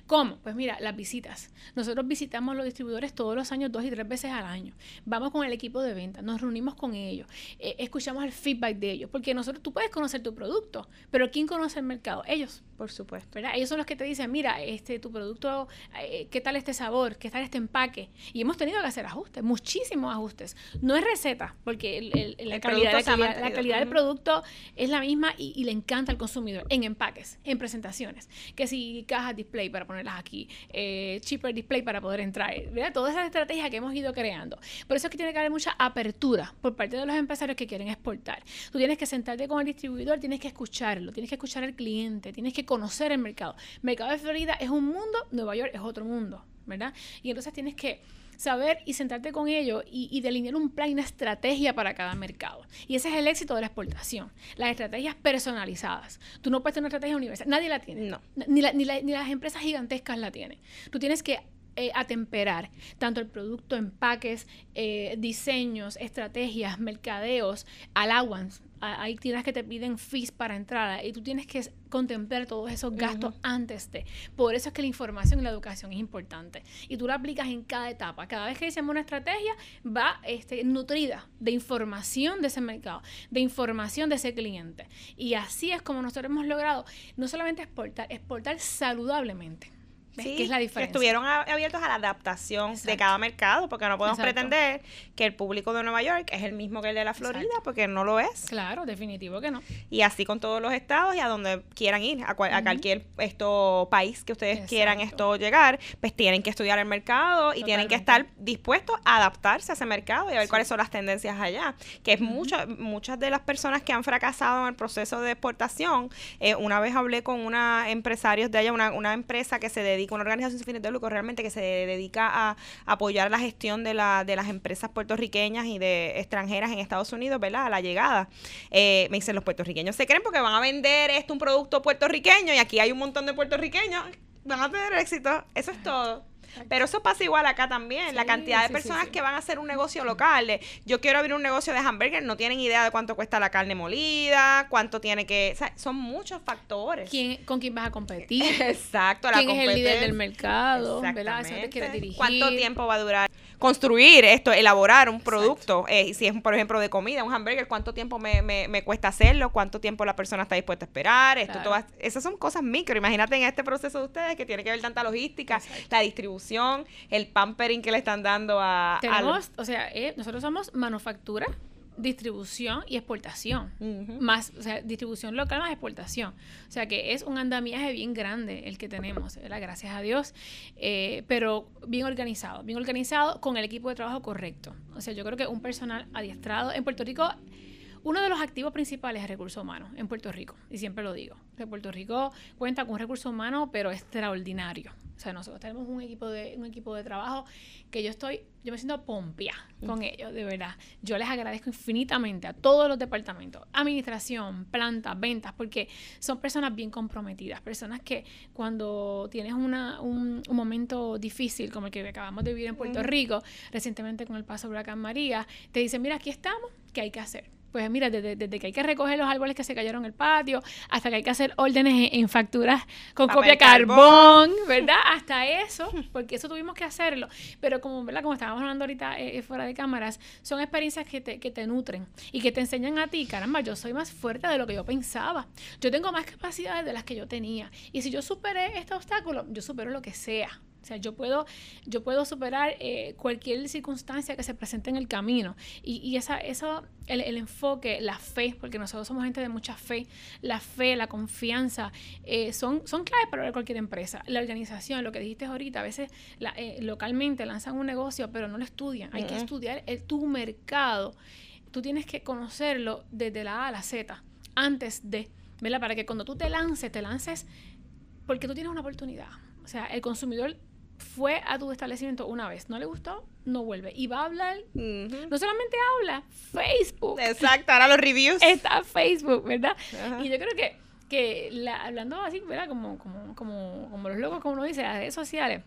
¿Cómo? Pues mira, las visitas. Nosotros visitamos los distribuidores todos los años, dos y tres veces al año. Vamos con el equipo de venta, nos reunimos con ellos, eh, escuchamos el feedback de ellos, porque nosotros, tú puedes conocer tu producto, pero ¿quién conoce el mercado? Ellos. Por supuesto. ¿verdad? Ellos son los que te dicen, mira, este, tu producto, eh, ¿qué tal este sabor? ¿Qué tal este empaque? Y hemos tenido que hacer ajustes, muchísimos ajustes. No es receta, porque la, calidad, la, calidad, del producto es la misma y, y le encanta al consumidor en empaques, en presentaciones. Que si cajas, display para ponerlas aquí, eh, cheaper display para poder entrar, ¿verdad? Todas esas estrategias que hemos ido creando. Por eso es que tiene que haber mucha apertura por parte de los empresarios que quieren exportar. Tú tienes que sentarte con el distribuidor, tienes que escucharlo, tienes que escuchar al cliente, tienes que conocer el mercado. Mercado de Florida es un mundo, Nueva York es otro mundo, ¿verdad? Y entonces tienes que saber y sentarte con ellos y, delinear un plan y una estrategia para cada mercado. Y ese es el éxito de la exportación, las estrategias personalizadas. Tú no puedes tener una estrategia universal, nadie la tiene. No. Ni, ni, ni las empresas gigantescas la tienen. Tú tienes que eh, atemperar tanto el producto, empaques, eh, diseños, estrategias, mercadeos, allowance, hay tiendas que te piden fees para entrar y tú tienes que contemplar todos esos gastos antes de. Por eso es que la información y la educación es importante. Y tú la aplicas en cada etapa. Cada vez que hacemos una estrategia, va este, nutrida de información de ese mercado, de información de ese cliente. Y así es como nosotros hemos logrado no solamente exportar, exportar saludablemente que es la diferencia. estuvieron abiertos a la adaptación de cada mercado, porque no podemos pretender que el público de Nueva York es el mismo que el de la Florida, porque no lo es. Claro, definitivo que no. Y así con todos los estados y a donde quieran ir, a, cualquier esto país que ustedes quieran esto llegar, pues tienen que estudiar el mercado y tienen que estar dispuestos a adaptarse a ese mercado y a ver cuáles son las tendencias allá. Que es muchas muchas de las personas que han fracasado en el proceso de exportación. Eh, una vez hablé con una empresarios de allá, una, una empresa que se dedica con una organización sin fines de lucro realmente que se dedica a apoyar la gestión de, la, de las empresas puertorriqueñas y de extranjeras en Estados Unidos, ¿verdad? A la llegada. Eh, me dicen, los puertorriqueños se creen porque van a vender esto, un producto puertorriqueño, y aquí hay un montón de puertorriqueños, van a tener éxito. Eso es todo. Pero eso pasa igual acá también. la cantidad de personas que van a hacer un negocio local. yo quiero abrir un negocio de hamburger, no tienen idea de cuánto cuesta la carne molida, cuánto tiene que. son muchos factores. ¿Quién, ¿Con quién vas a competir? Exacto, ¿Quién es el líder del mercado? ¿Cuánto tiempo va a durar? Construir esto, elaborar un producto, eh, si es, por ejemplo, de comida, un hamburger, cuánto tiempo me, me, me, cuesta hacerlo, cuánto tiempo la persona está dispuesta a esperar, esto, todas, esas son cosas micro. Imagínate en este proceso de ustedes que tiene que ver tanta logística, la distribución, el pampering que le están dando a... Tenemos, o sea, eh, nosotros somos manufactura, distribución y exportación. Más, o sea, distribución local más exportación. O sea que es un andamiaje bien grande el que tenemos, ¿verdad? gracias a Dios, eh, pero bien organizado, bien organizado con el equipo de trabajo correcto. O sea, yo creo que un personal adiestrado en Puerto Rico uno de los activos principales es recursos humanos en Puerto Rico, y siempre lo digo, que Puerto Rico cuenta con un recurso humano, pero extraordinario. O sea, nosotros tenemos un equipo de, un equipo de trabajo que yo estoy, yo me siento pompia con ellos, de verdad. Yo les agradezco infinitamente a todos los departamentos, administración, plantas, ventas, porque son personas bien comprometidas, personas que cuando tienes una, un, momento difícil como el que acabamos de vivir en Puerto Rico, recientemente con el paso de Huracán María, te dicen, mira, aquí estamos, ¿qué hay que hacer? Pues mira, desde, que hay que recoger los árboles que se cayeron en el patio, hasta que hay que hacer órdenes en, facturas con copia carbón, ¿verdad? Hasta eso, porque eso tuvimos que hacerlo. Pero como, ¿verdad? Como estábamos hablando ahorita eh, eh, fuera de cámaras, son experiencias que te, que te nutren y que te enseñan a ti, caramba, yo soy más fuerte de lo que yo pensaba. Yo tengo más capacidades de las que yo tenía. Y si yo superé este obstáculo, yo supero lo que sea. O sea, yo puedo, yo puedo superar eh, cualquier circunstancia que se presente en el camino. Y, y esa, eso, el, el, enfoque, la fe, porque nosotros somos gente de mucha fe, la fe, la confianza, eh, son, son claves para cualquier empresa. La organización, lo que dijiste ahorita, a veces eh, localmente lanzan un negocio, pero no lo estudian. Hay que estudiar el, tu mercado. Tú tienes que conocerlo desde la A a la Z, antes de, ¿verdad? Para que cuando tú te lances, te lances porque tú tienes una oportunidad. O sea, el consumidor fue a tu establecimiento una vez, no le gustó, no vuelve. Y va a hablar, no solamente habla, Facebook. Exacto, ahora los reviews. Está Facebook, ¿verdad? Y yo creo que, que hablando así, ¿verdad? Como, como, como, como los locos, como uno dice, las redes sociales.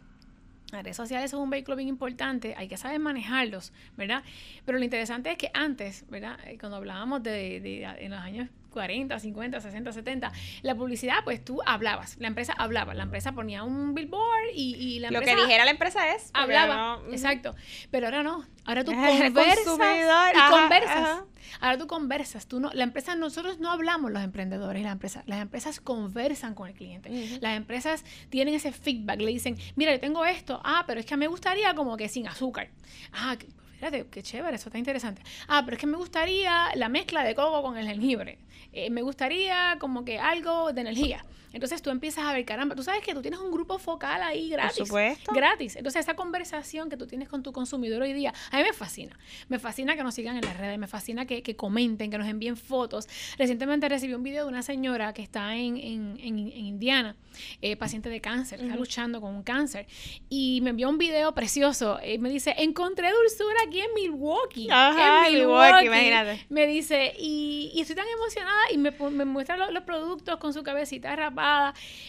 Las redes sociales son un vehículo bien importante, hay que saber manejarlos, ¿verdad? Pero lo interesante es que antes, ¿verdad? Eh, cuando hablábamos de, de en los años 40, 50, 60, 70. La publicidad, pues tú hablabas, la empresa hablaba, la empresa ponía un billboard y, y la empresa... Lo que dijera la empresa es... Hablaba, exacto. Pero ahora no, ahora tú conversas y conversas. Ahora tú conversas, tú no, la empresa, nosotros no hablamos los emprendedores, la empresa, las empresas conversan con el cliente. Las empresas tienen ese feedback, le dicen, mira, yo tengo esto, ah, pero es que me gustaría como que sin azúcar. Ah, fíjate, qué chévere, eso está interesante. Ah, pero es que me gustaría la mezcla de coco con el jengibre. Eh, me gustaría como que algo de energía. Entonces tú empiezas a ver, caramba, tú sabes que tú tienes un grupo focal ahí gratis. Por supuesto. Gratis. Entonces esa conversación que tú tienes con tu consumidor hoy día, a mí me fascina. Me fascina que nos sigan en las redes, me fascina que, que comenten, que nos envíen fotos. Recientemente recibí un video de una señora que está en, en, en, en Indiana, eh, paciente de cáncer, está luchando con un cáncer, y me envió un video precioso. Y me dice, encontré dulzura aquí en Milwaukee. Ajá, en Milwaukee, imagínate. Me dice, y, y estoy tan emocionada, y me, me muestra lo- los, productos con su cabecita rapada,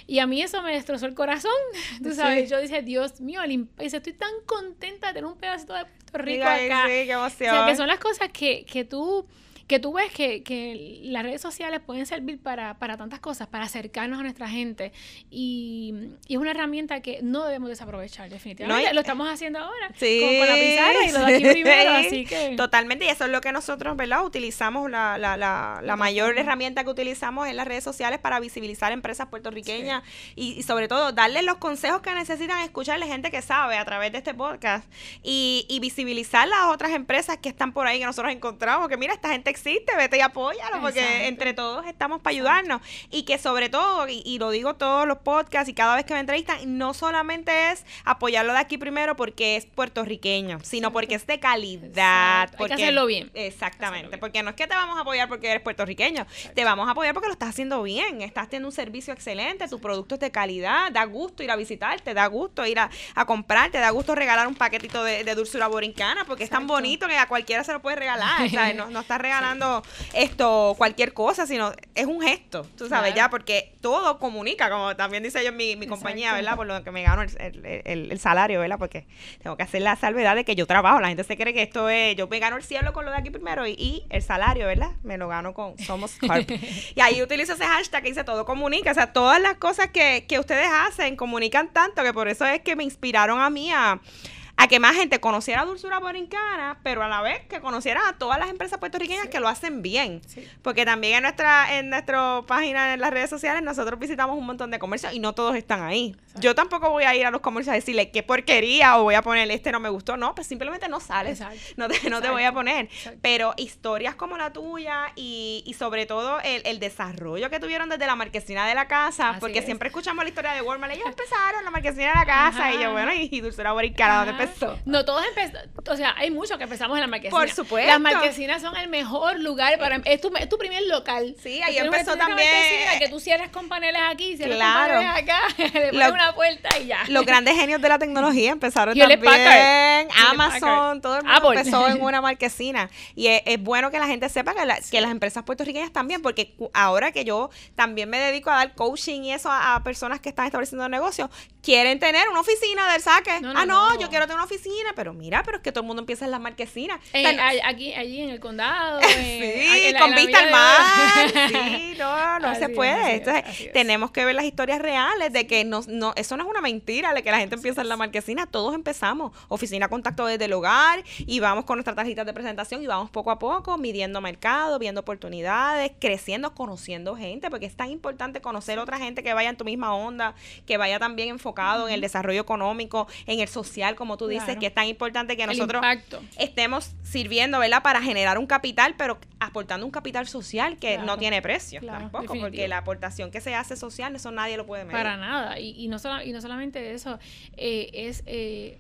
y a mí eso me destrozó el corazón. Tú sabes, Sí. yo dije, Dios mío, dice, estoy tan contenta de tener un pedacito de Puerto Rico acá. sí, qué O emoción. sea, que son las cosas que, que tú que tú ves que, que las redes sociales pueden servir para, para tantas cosas, para acercarnos a nuestra gente y, y es una herramienta que no debemos desaprovechar definitivamente. No, lo estamos haciendo ahora Sí, con, con la pizarra y lo de aquí primero, así que... Totalmente, y eso es lo que nosotros, ¿verdad? Utilizamos, la, la, la, la mayor herramienta que utilizamos en las redes sociales para visibilizar empresas puertorriqueñas y, y sobre todo darles los consejos que necesitan escucharle gente que sabe a través de este podcast y, y visibilizar las otras empresas que están por ahí que nosotros encontramos, que mira, esta gente existe, vete y apóyalo, porque Exacto. entre todos estamos para ayudarnos y que sobre todo, y, y lo digo todos los podcasts y cada vez que me entrevistan, no solamente es apoyarlo de aquí primero porque es puertorriqueño, sino porque es de calidad. Exacto. Hay que porque- hacerlo bien. Exactamente, bien. porque no es que te vamos a apoyar porque eres puertorriqueño, te vamos a apoyar porque lo estás haciendo bien, estás teniendo un servicio excelente, tu producto es de calidad, da gusto ir a visitarte, da gusto ir a, a comprarte, da gusto regalar un paquetito de, de dulzura borincana porque es tan bonito que a cualquiera se lo puede regalar, ¿sabes? No, no estás regalando esto, cualquier cosa, sino es un gesto, tú sabes, Claro. ya, porque todo comunica, como también dice yo en mi, mi compañía. ¿verdad? Por lo que me gano el, el- el- el salario, ¿verdad? Porque tengo que hacer la salvedad de que yo trabajo, la gente se cree que esto es, yo me gano el cielo con lo de aquí primero y, y el salario, ¿verdad? Me lo gano con Somos Carp. y ahí utilizo ese hashtag que dice todo comunica, o sea, todas las cosas que, que ustedes hacen comunican tanto que por eso es que me inspiraron a mí a a que más gente conociera Dulzura Borincana, pero a la vez que conocieran a todas las empresas puertorriqueñas que lo hacen bien. Sí. Porque también en nuestra en nuestra página en las redes sociales nosotros visitamos un montón de comercios y no todos están ahí. Yo tampoco voy a ir a los comercios a decirle qué porquería o voy a poner este no me gustó. No, pues simplemente no sales. Exacto. No te, no te voy a poner. Pero historias como la tuya y, y sobre todo el, el desarrollo que tuvieron desde la marquesina de la casa, Así porque es. siempre escuchamos la historia de Walmart. Ellos empezaron la marquesina de la casa y yo, bueno, y, y Dulzura Borincana, ¿dónde Ajá. No, todos empezaron, o sea, hay muchos que empezamos en la marquesina. Por supuesto. Las marquesinas son el mejor lugar para, es tu, es tu primer local. Sí, ahí empezó también- que tú cierras con paneles aquí, cierras Claro. con paneles acá, le pones una puerta y ya. Los grandes genios de la tecnología empezaron Hewlett también. Amazon, todo el mundo Apple. empezó en una marquesina. Y es, es bueno que la gente sepa que, la- que las empresas puertorriqueñas también, porque ahora que yo también me dedico a dar coaching y eso a, a personas que están estableciendo negocios, quieren tener una oficina del saque. No, no, ah, no, no. yo quiero tener una oficina, pero mira, pero es que todo el mundo empieza en las marquesinas. Sea, no- a- aquí, allí en el condado. Sí, en- la- con en la vista al mar. de- Sí, no, no Así se puede. es, Entonces, es. tenemos que ver las historias reales de que no, no, eso no es una mentira, de que la gente empieza en la marquesina. Todos empezamos. Oficina contacto desde el hogar y vamos con nuestras tarjetas de presentación y vamos poco a poco midiendo mercado, viendo oportunidades, creciendo, conociendo gente, porque es tan importante conocer otra gente que vaya en tu misma onda, que vaya también enfocado en el desarrollo económico, en el social, como tú dices, Claro. que es tan importante que nosotros estemos sirviendo, ¿verdad? Para generar un capital, pero aportando un capital social que Claro. no tiene precio Claro, tampoco, porque la aportación que se hace social, eso nadie lo puede medir. Para nada. Y, y, no, sola- y no solamente eso, eh, es... eh,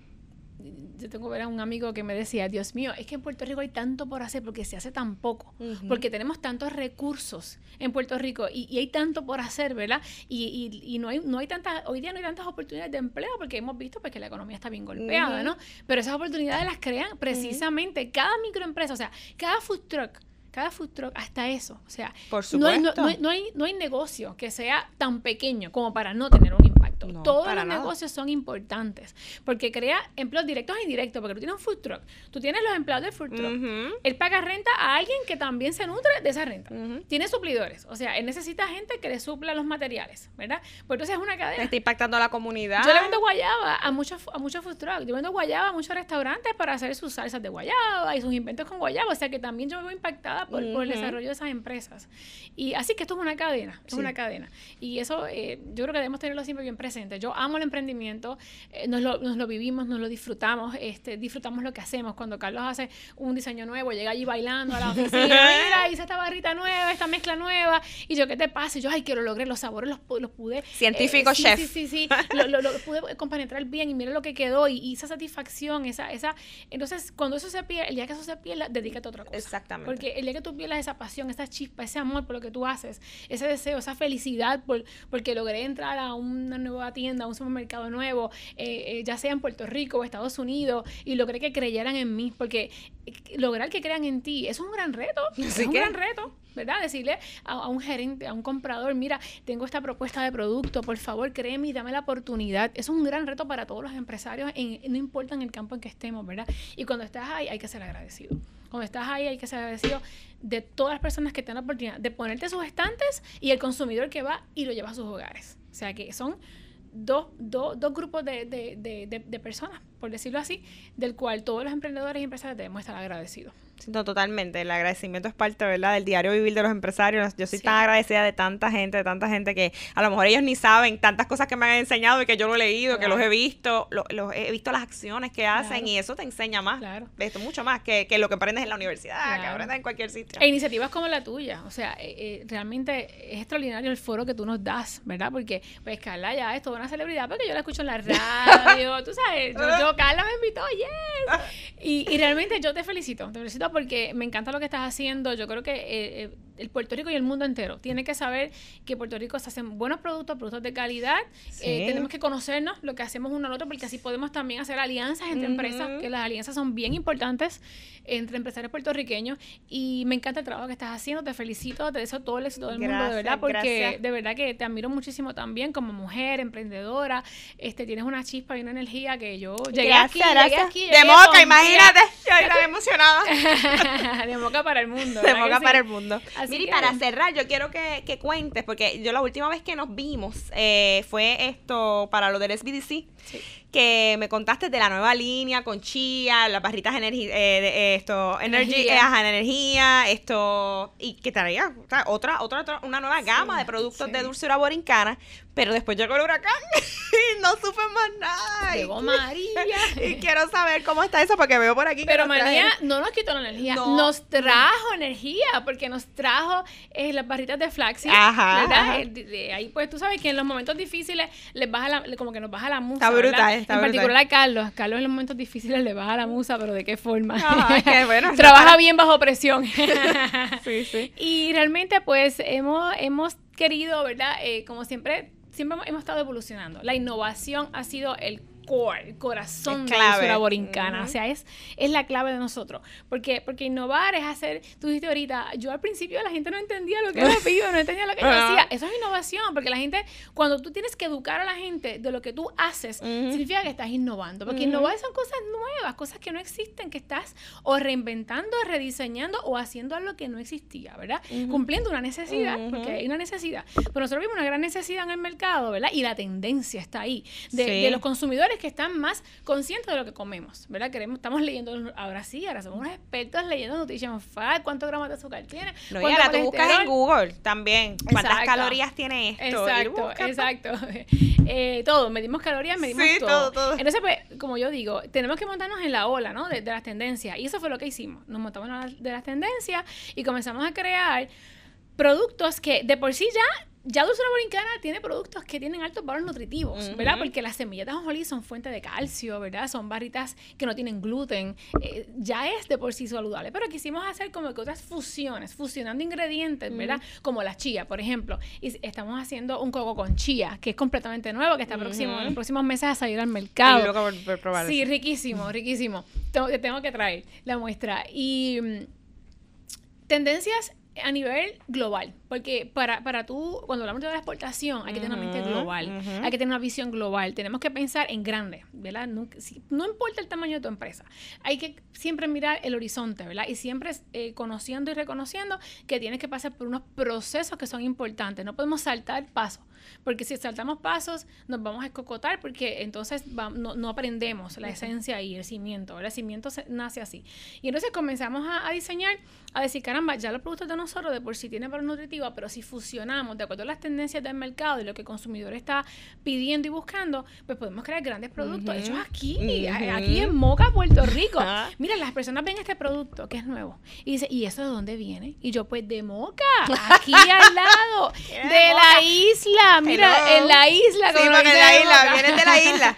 yo tengo ¿verdad? un amigo que me decía, Dios mío, es que en Puerto Rico hay tanto por hacer porque se hace tan poco, porque tenemos tantos recursos en Puerto Rico y, y hay tanto por hacer, ¿verdad? Y, y, y no hay no hay tantas, hoy día no hay tantas oportunidades de empleo porque hemos visto pues, que la economía está bien golpeada. ¿no? Pero esas oportunidades las crean precisamente cada microempresa, o sea, cada food truck. Cada food truck, hasta eso. O sea, Por no hay, no, supuesto. no hay, no hay, no hay negocio que sea tan pequeño como para no tener un impacto. No, Todos los nada. negocios son importantes porque crea empleos directos e indirectos. Porque tú tienes un food truck, tú tienes los empleados del food truck. Ujú. Él paga renta a alguien que también se nutre de esa renta. Ujú. Tiene suplidores. O sea, él necesita gente que le supla los materiales, ¿verdad? Pues entonces es una cadena. Está impactando a la comunidad. Yo le vendo guayaba a muchos a muchos food trucks. Yo vendo guayaba a muchos restaurantes para hacer sus salsas de guayaba y sus inventos con guayaba. O sea que también yo me veo impactada. Por, por el desarrollo de esas empresas. Y así que esto es una cadena, es Sí. una cadena. Y eso eh, yo creo que debemos tenerlo siempre bien presente. Yo amo el emprendimiento, eh, nos, lo, nos lo vivimos, nos lo disfrutamos, este, disfrutamos lo que hacemos. Cuando Carlos hace un diseño nuevo, llega allí bailando a la oficina, mira, hice esta barrita nueva, esta mezcla nueva, y yo, ¿qué te pasa? Y yo, ay, que lo logré, los sabores los, los pude... eh, Científico sí, chef. Sí, sí, sí, lo, lo, lo pude compenetrar bien y mira lo que quedó y, y esa satisfacción, esa, esa... Entonces, cuando eso se pierde, el día que eso se pierda, dedícate a otra cosa. Exactamente. Porque el día que tú pierdas esa pasión, esa chispa, ese amor por lo que tú haces, ese deseo, esa felicidad por, porque logré entrar a una nueva tienda, a un supermercado nuevo, eh, eh, ya sea en Puerto Rico o Estados Unidos, y logré que creyeran en mí, porque eh, lograr que crean en ti es un gran reto, es un gran reto, ¿verdad? Decirle a, a un gerente, a un comprador, mira, tengo esta propuesta de producto, por favor, créeme y dame la oportunidad. Es un gran reto para todos los empresarios, en- no importa en el campo en que estemos, ¿verdad? Y cuando estás ahí hay que ser agradecido. Cuando estás ahí hay que ser agradecido de todas las personas que tienen la oportunidad de ponerte sus estantes y el consumidor que va y lo lleva a sus hogares. O sea que son dos, dos, dos grupos de, de, de, de- personas, por decirlo así, del cual todos los emprendedores y empresarios debemos estar agradecidos. No, totalmente. El agradecimiento es parte, ¿verdad? Del diario vivir de los empresarios. Yo soy Sí. tan agradecida de tanta gente, de tanta gente que a lo mejor ellos ni saben tantas cosas que me han enseñado y que yo lo he leído, que los he visto, lo- los he visto las acciones que hacen Claro. y eso te enseña más. Claro. Esto mucho más que, que lo que aprendes en la universidad, que aprendes en cualquier sitio. E iniciativas como la tuya, o sea, eh, eh, realmente es extraordinario el foro que tú nos das, ¿verdad? Porque, pues, Carla ya es toda una celebridad, porque yo la escucho en la radio, tú sabes, yo, yo- Carla me invitó, yes. Y, y realmente yo te felicito, te felicito porque me encanta lo que estás haciendo, yo creo que eh, eh, el Puerto Rico y el mundo entero tiene que saber que Puerto Rico se hacen buenos productos, productos de calidad, Sí. eh, tenemos que conocernos lo que hacemos uno al otro, porque así podemos también hacer alianzas entre empresas, que las alianzas son bien importantes entre empresarios puertorriqueños y me encanta el trabajo que estás haciendo, te felicito, te deseo todo el éxito del mundo, de verdad, porque gracias. de verdad que te admiro muchísimo también como mujer, emprendedora, este tienes una chispa y una energía que yo llegué aquí, Gracias, llegué gracias. aquí, de llegué moca, con- imagínate. Yo tan emocionada. de moca para el mundo. De ¿verdad que boca sí? para el mundo. Así Que- para cerrar, yo quiero que, que cuentes, porque yo la última vez que nos vimos eh, fue esto para lo del SBDC, Sí. Que me contaste de la nueva línea con chía, las barritas energi- eh, de, esto, energy, Energía. eh, ajá, energía, esto, y que traía o sea, otra, otra, otra- una nueva gama de productos sí. de dulzura borincana, pero después llegó el huracán y no supe más nada. Llegó María. Y quiero saber cómo está eso, porque veo por aquí que Pero María traen- no nos quitó la energía, No. nos trajo energía, porque nos trajo eh, las barritas de flaxseed, Ajá, ¿verdad? ajá. Eh, de- de ahí pues tú sabes que en los momentos difíciles les baja la, como que nos baja la musa, Está brutal, ¿verdad? Está En brutal. particular a Carlos, Carlos en los momentos difíciles le baja la musa, pero ¿de qué forma? Bueno, Trabaja para- bien bajo presión. Sí, sí. Y realmente, pues, hemos, hemos querido, ¿verdad? Eh, como siempre, siempre hemos, hemos estado evolucionando. La innovación ha sido el core, el corazón de la cultura borincana. O sea, es, es la clave de nosotros. Porque, porque innovar es hacer, tú dijiste ahorita, yo al principio la gente no entendía lo que era pido, no entendía lo que yo hacía. Eso es innovación, porque la gente, cuando tú tienes que educar a la gente de lo que tú haces, significa que estás innovando. Porque innovar son cosas nuevas, cosas que no existen, que estás o reinventando, rediseñando o haciendo algo que no existía, ¿verdad? Cumpliendo una necesidad, porque hay una necesidad. Pero nosotros vimos una gran necesidad en el mercado, ¿verdad? Y la tendencia está ahí, de, Sí. de los consumidores que están más conscientes de lo que comemos, ¿verdad? Queremos, estamos leyendo, ahora sí, ahora somos unos expertos leyendo Nutrition Fact, cuántos gramos de azúcar tiene, No, y ahora tú buscas en. Google también cuántas Exacto. calorías tiene esto. Exacto, exacto. Eh, todo, medimos calorías, medimos Sí, todo. todo, todo. Entonces, pues, como yo digo, tenemos que montarnos en la ola, ¿no? De, de las tendencias. Y eso fue lo que hicimos. Nos montamos en la de las tendencias y comenzamos a crear productos que de por sí ya, ya Dulzura Borincana tiene productos que tienen altos valores nutritivos, Ujú. ¿verdad? Porque las semillas de ajonjolí son fuente de calcio, ¿verdad? Son barritas que no tienen gluten. eh, ya es de por sí saludable. Pero quisimos hacer como que otras fusiones, fusionando ingredientes, ¿verdad? Como la chía, por ejemplo. Y estamos haciendo un coco con chía, que es completamente nuevo, que está próximo, en los próximos meses a salir al mercado. Loca por- por probar Sí, eso. riquísimo, riquísimo. Tengo, te tengo que traer la muestra. Y mm, tendencias a nivel global, porque para, para tú, cuando hablamos de la exportación, hay que tener una mente global, ujú. hay que tener una visión global, tenemos que pensar en grande, ¿verdad? Nunca- si- no importa el tamaño de tu empresa, hay que siempre mirar el horizonte, ¿verdad? Y siempre eh, conociendo y reconociendo que tienes que pasar por unos procesos que son importantes, no podemos saltar pasos. porque si saltamos pasos nos vamos a escocotar porque entonces no, aprendemos la esencia y el cimiento, el cimiento nace así. Y entonces comenzamos a, diseñar, a decir, caramba, ya los productos de nosotros de por sí tienen valor nutritivo, pero si fusionamos de acuerdo a las tendencias del mercado y lo que el consumidor está pidiendo y buscando, pues podemos crear grandes productos hechos aquí, aquí en Moca, Puerto Rico. Mira, las personas ven este producto que es nuevo y dice, ¿y eso de dónde viene? Y yo, pues de Moca, aquí al lado, de la isla, mira, en la isla. Sí, porque en la isla, vienen de la isla.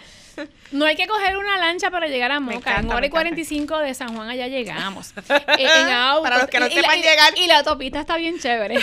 No hay que coger una lancha para llegar a Moca. en hora y 45 de San Juan allá llegamos. Eh, en auto. Para los que no sepan llegar. Y la autopista está bien chévere.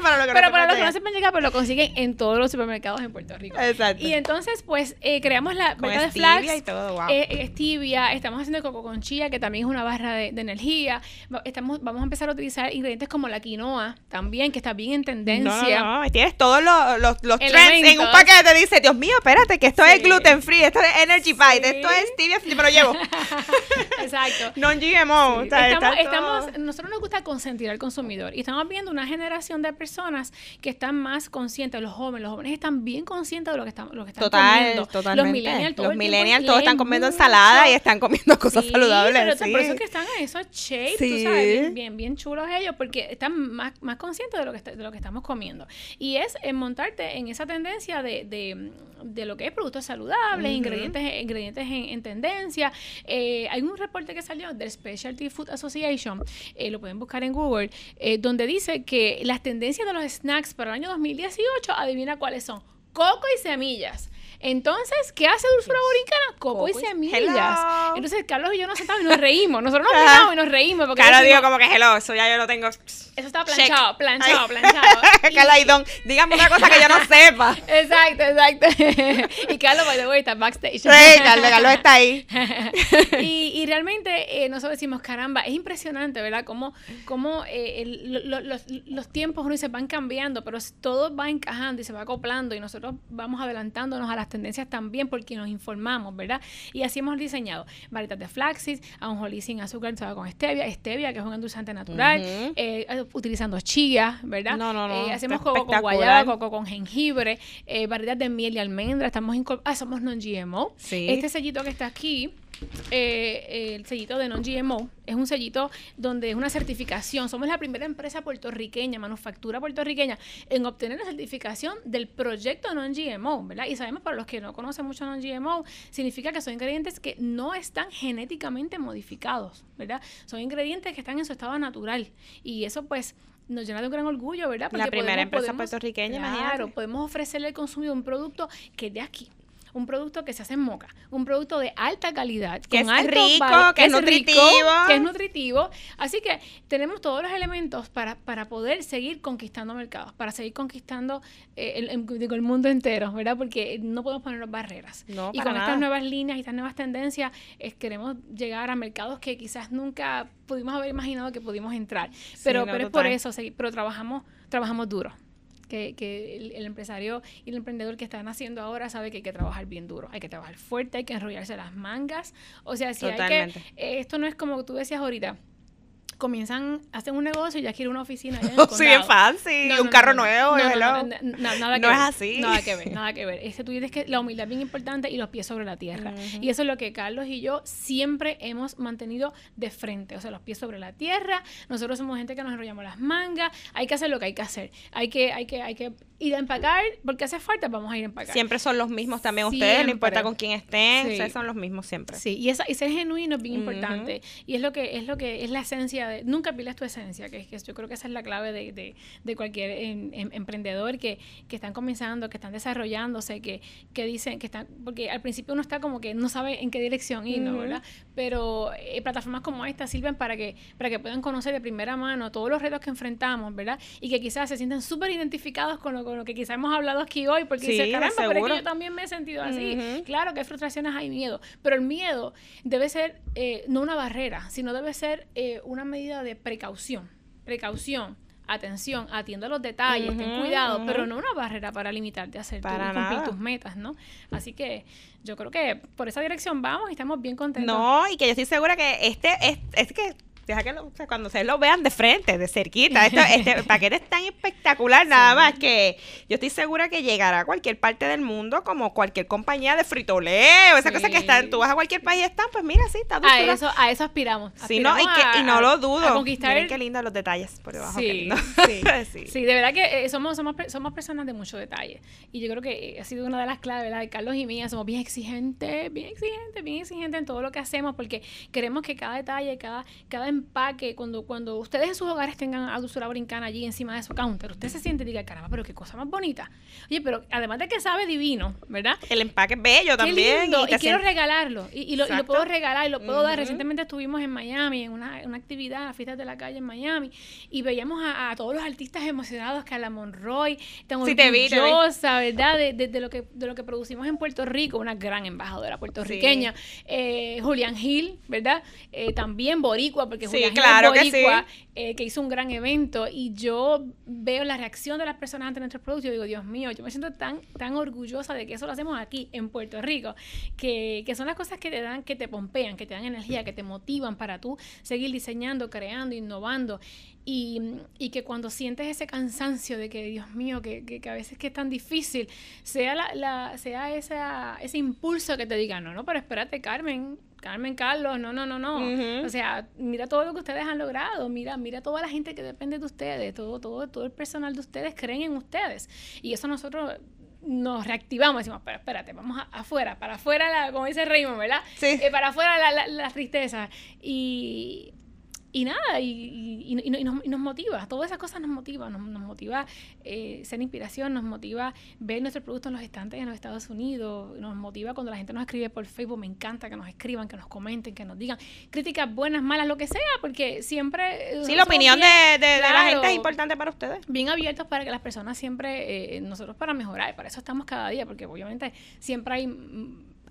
para Pero para los que no sepan llegar, pues lo consiguen en todos los supermercados en Puerto Rico. Exacto. Y entonces, pues, eh, creamos la barra de flax. y todo, wow. Eh, stevia. Estamos haciendo coco con chía, que también es una barra de, energía. Estamos, vamos a empezar a utilizar ingredientes como la quinoa, también, que está bien en tendencia. No, no, Tienes todos los, los, los trends en un paquete. Dice, Dios mío, espérate, que esto es gluten free, esto es energy esto es stevia, me lo llevo. Exacto. Non-GMO. estamos, nosotros nos gusta consentir al consumidor y estamos viendo una generación de personas que están más conscientes, los jóvenes, los jóvenes están bien conscientes de lo que están, lo que están Total, comiendo. Totalmente. Los millennials, los millennials todos están comiendo ensalada y están comiendo cosas saludables. Pero por eso es que están en esos shapes, tú sabes, bien, bien, chulos ellos, porque están más, más conscientes de lo, que de lo que estamos comiendo. Y es en montarte en esa tendencia de, de, de lo que es productos saludables, ingredientes ingredientes en, tendencia. Eh, hay un reporte que salió del Specialty Food Association, eh, lo pueden buscar en Google, eh, donde dice que las tendencias de los snacks para el año 2018, adivina cuáles son, coco y semillas. Entonces, ¿qué hace Dulzura Borincana? Coco, y semillas. Entonces, Carlos y yo nos sentamos y nos reímos. Nosotros nos miramos y nos reímos. Porque claro, digo como que hello, eso ya yo lo tengo. Eso está planchado, planchado, planchado. Calaidón, dígame una cosa que yo no sepa. exacto, exacto. y Carlos, by the way, está backstage. Sí, Carlos, Carlos está ahí. y, y, realmente eh, nosotros decimos, caramba, es impresionante, ¿verdad? Cómo, cómo eh, los, los tiempos uno se van cambiando, pero todo va encajando y se va acoplando y nosotros vamos adelantándonos a las tendencias también porque nos informamos, ¿verdad? Y así hemos diseñado varitas de flaxseed, ajonjolí sin azúcar con stevia, stevia que es un endulzante natural, eh, utilizando chía, ¿verdad? No, no, no. Eh, hacemos coco con guayaba, coco con jengibre, eh, varitas de miel y almendra, estamos ah, somos non-GMO. Este sellito que está aquí eh, el sellito de non-GMO. Es un sellito donde es una certificación. Somos la primera empresa puertorriqueña, manufactura puertorriqueña, en obtener la certificación del proyecto non-GMO, ¿verdad? Y sabemos para los que no conocen mucho non-GMO, significa que son ingredientes que no están genéticamente modificados, ¿verdad? Son ingredientes que están en su estado natural. Y eso pues nos llena de un gran orgullo, ¿verdad? Porque la primera empresa puertorriqueña, Claro, podemos ofrecerle al consumidor un producto que es de aquí un producto que se hace en moca, un producto de alta calidad, que es rico, que, es nutritivo, que es nutritivo. Así que tenemos todos los elementos para, para poder seguir conquistando mercados, para seguir conquistando eh, el, el, mundo entero, ¿verdad? Porque no podemos ponernos barreras. y con estas nuevas líneas y estas nuevas tendencias queremos llegar a mercados que quizás nunca pudimos haber imaginado que pudimos entrar. Pero, pero es por eso, pero trabajamos, trabajamos duro que, que el, empresario y el emprendedor que están haciendo ahora sabe que hay que trabajar bien duro, hay que trabajar fuerte, hay que enrollarse las mangas. O sea, si hay que... Eh, esto no es como tú decías ahorita, comienzan, hacen un negocio y ya quieren una oficina. sí, es fancy, un carro nuevo, no, nada que no es así. Nada que ver, nada que ver. Ese tú dices que la humildad es bien importante y los pies sobre la tierra. Y eso es lo que Carlos y yo siempre hemos mantenido de frente. O sea, los pies sobre la tierra. Nosotros somos gente que nos enrollamos las mangas. Hay que hacer lo que hay que hacer. Hay que, hay que, hay que ir a empacar porque hace falta, vamos a ir a empacar. Siempre son los mismos también ustedes, no importa con quién estén, son los mismos siempre. Sí, y, esa, y ser genuino es bien importante. Y es lo que es lo que es la esencia de nunca piles tu esencia, que, que yo creo que esa es la clave de, de, cualquier emprendedor que, que, están comenzando, que están desarrollándose, que, que dicen que están, porque al principio uno está como que no sabe en qué dirección ir, ¿no? ¿verdad? Pero eh, plataformas como esta sirven para que, para que puedan conocer de primera mano todos los retos que enfrentamos, ¿verdad? Y que quizás se sientan súper identificados con lo, con lo que quizás hemos hablado aquí hoy, porque sí, caramba, pero es que yo también me he sentido así. Claro que hay frustraciones, hay miedo, pero el miedo debe ser eh, no una barrera, sino debe ser eh, una medida de precaución. Precaución atención, atiende los detalles, ten cuidado, pero no una barrera para limitarte a hacer para cumplir tus metas, ¿no? Así que yo creo que por esa dirección vamos y estamos bien contentos. No, y que yo estoy segura que este es, es que deja que lo- o sea, cuando ustedes lo vean de frente, de cerquita. Esto- este paquete es tan espectacular, nada más que yo estoy segura que llegará a cualquier parte del mundo, como cualquier compañía de fritoleo, esa Sí. cosa que están, tú vas a cualquier país y están, pues mira, sí, está A dulzura. eso, a eso aspiramos. Sí, no, y, Aspiramos que, y a- no a- lo a dudo. conquistar Miren el- qué lindos los detalles por debajo. Sí, lindo. sí, Sí. de verdad que eh, somos, somos, somos personas de mucho detalle. Y yo creo que eh, ha sido una de las claves, ¿verdad? De Carlos y mía, somos bien exigentes, bien exigentes, bien exigentes en todo lo que hacemos, porque queremos que cada detalle, cada, cada empaque, cuando, cuando ustedes en sus hogares tengan a Dulzura Brincana allí encima de su counter, usted se siente y diga, caramba, pero qué cosa más bonita. Oye, pero además de que sabe divino, ¿verdad? El empaque es bello Qué también. lindo, y, quiero regalarlo. Y, y lo, y lo Exacto. puedo regalar y lo puedo dar. Recientemente estuvimos en Miami, en una, una actividad, las fiestas de la calle en Miami, y veíamos a, a todos los artistas emocionados, Carla Monroy, tan Sí, te vi, te vi. orgullosa, ¿verdad? De, de- de lo que, de lo que producimos en Puerto Rico, una gran embajadora puertorriqueña. Eh, Julián Gil, ¿verdad? Eh, también boricua, porque Sí, claro que sí. eh, que hizo un gran evento, y yo veo la reacción de las personas ante nuestros productos y yo digo, Dios mío, yo me siento tan, tan orgullosa de que eso lo hacemos aquí, en Puerto Rico, que, que son las cosas que te dan, que te pompean, que te dan energía, que te motivan para tú seguir diseñando, creando, innovando. Y, y que cuando sientes ese cansancio de que, Dios mío, que, que, que a veces que es tan difícil, sea, la, la- sea esa, ese impulso que te diga, no, no, pero espérate, Carmen, Carmen, Carlos, no, no, no, no. O sea, mira todo lo que ustedes han logrado, mira, mira toda la gente que depende de ustedes, todo, todo, todo el personal de ustedes creen en ustedes. Y eso nosotros nos reactivamos, decimos, pero espérate, vamos a- afuera, para afuera, la, como dice Raymond, ¿verdad? Sí. Eh, para afuera la, la, la tristeza. Y, y nada, y, y- y- y nos, y nos motiva, todas esas cosas nos motivan, nos, nos motiva eh, ser inspiración, nos motiva ver nuestros productos en los estantes en los Estados Unidos, nos motiva cuando la gente nos escribe por Facebook, me encanta que nos escriban, que nos comenten, que nos digan críticas buenas, malas, lo que sea, porque siempre... eh, Sí, la opinión de, bien- de- de la gente es importante para ustedes. bien abiertos para que las personas siempre, eh, nosotros para mejorar, para eso estamos cada día, porque obviamente siempre hay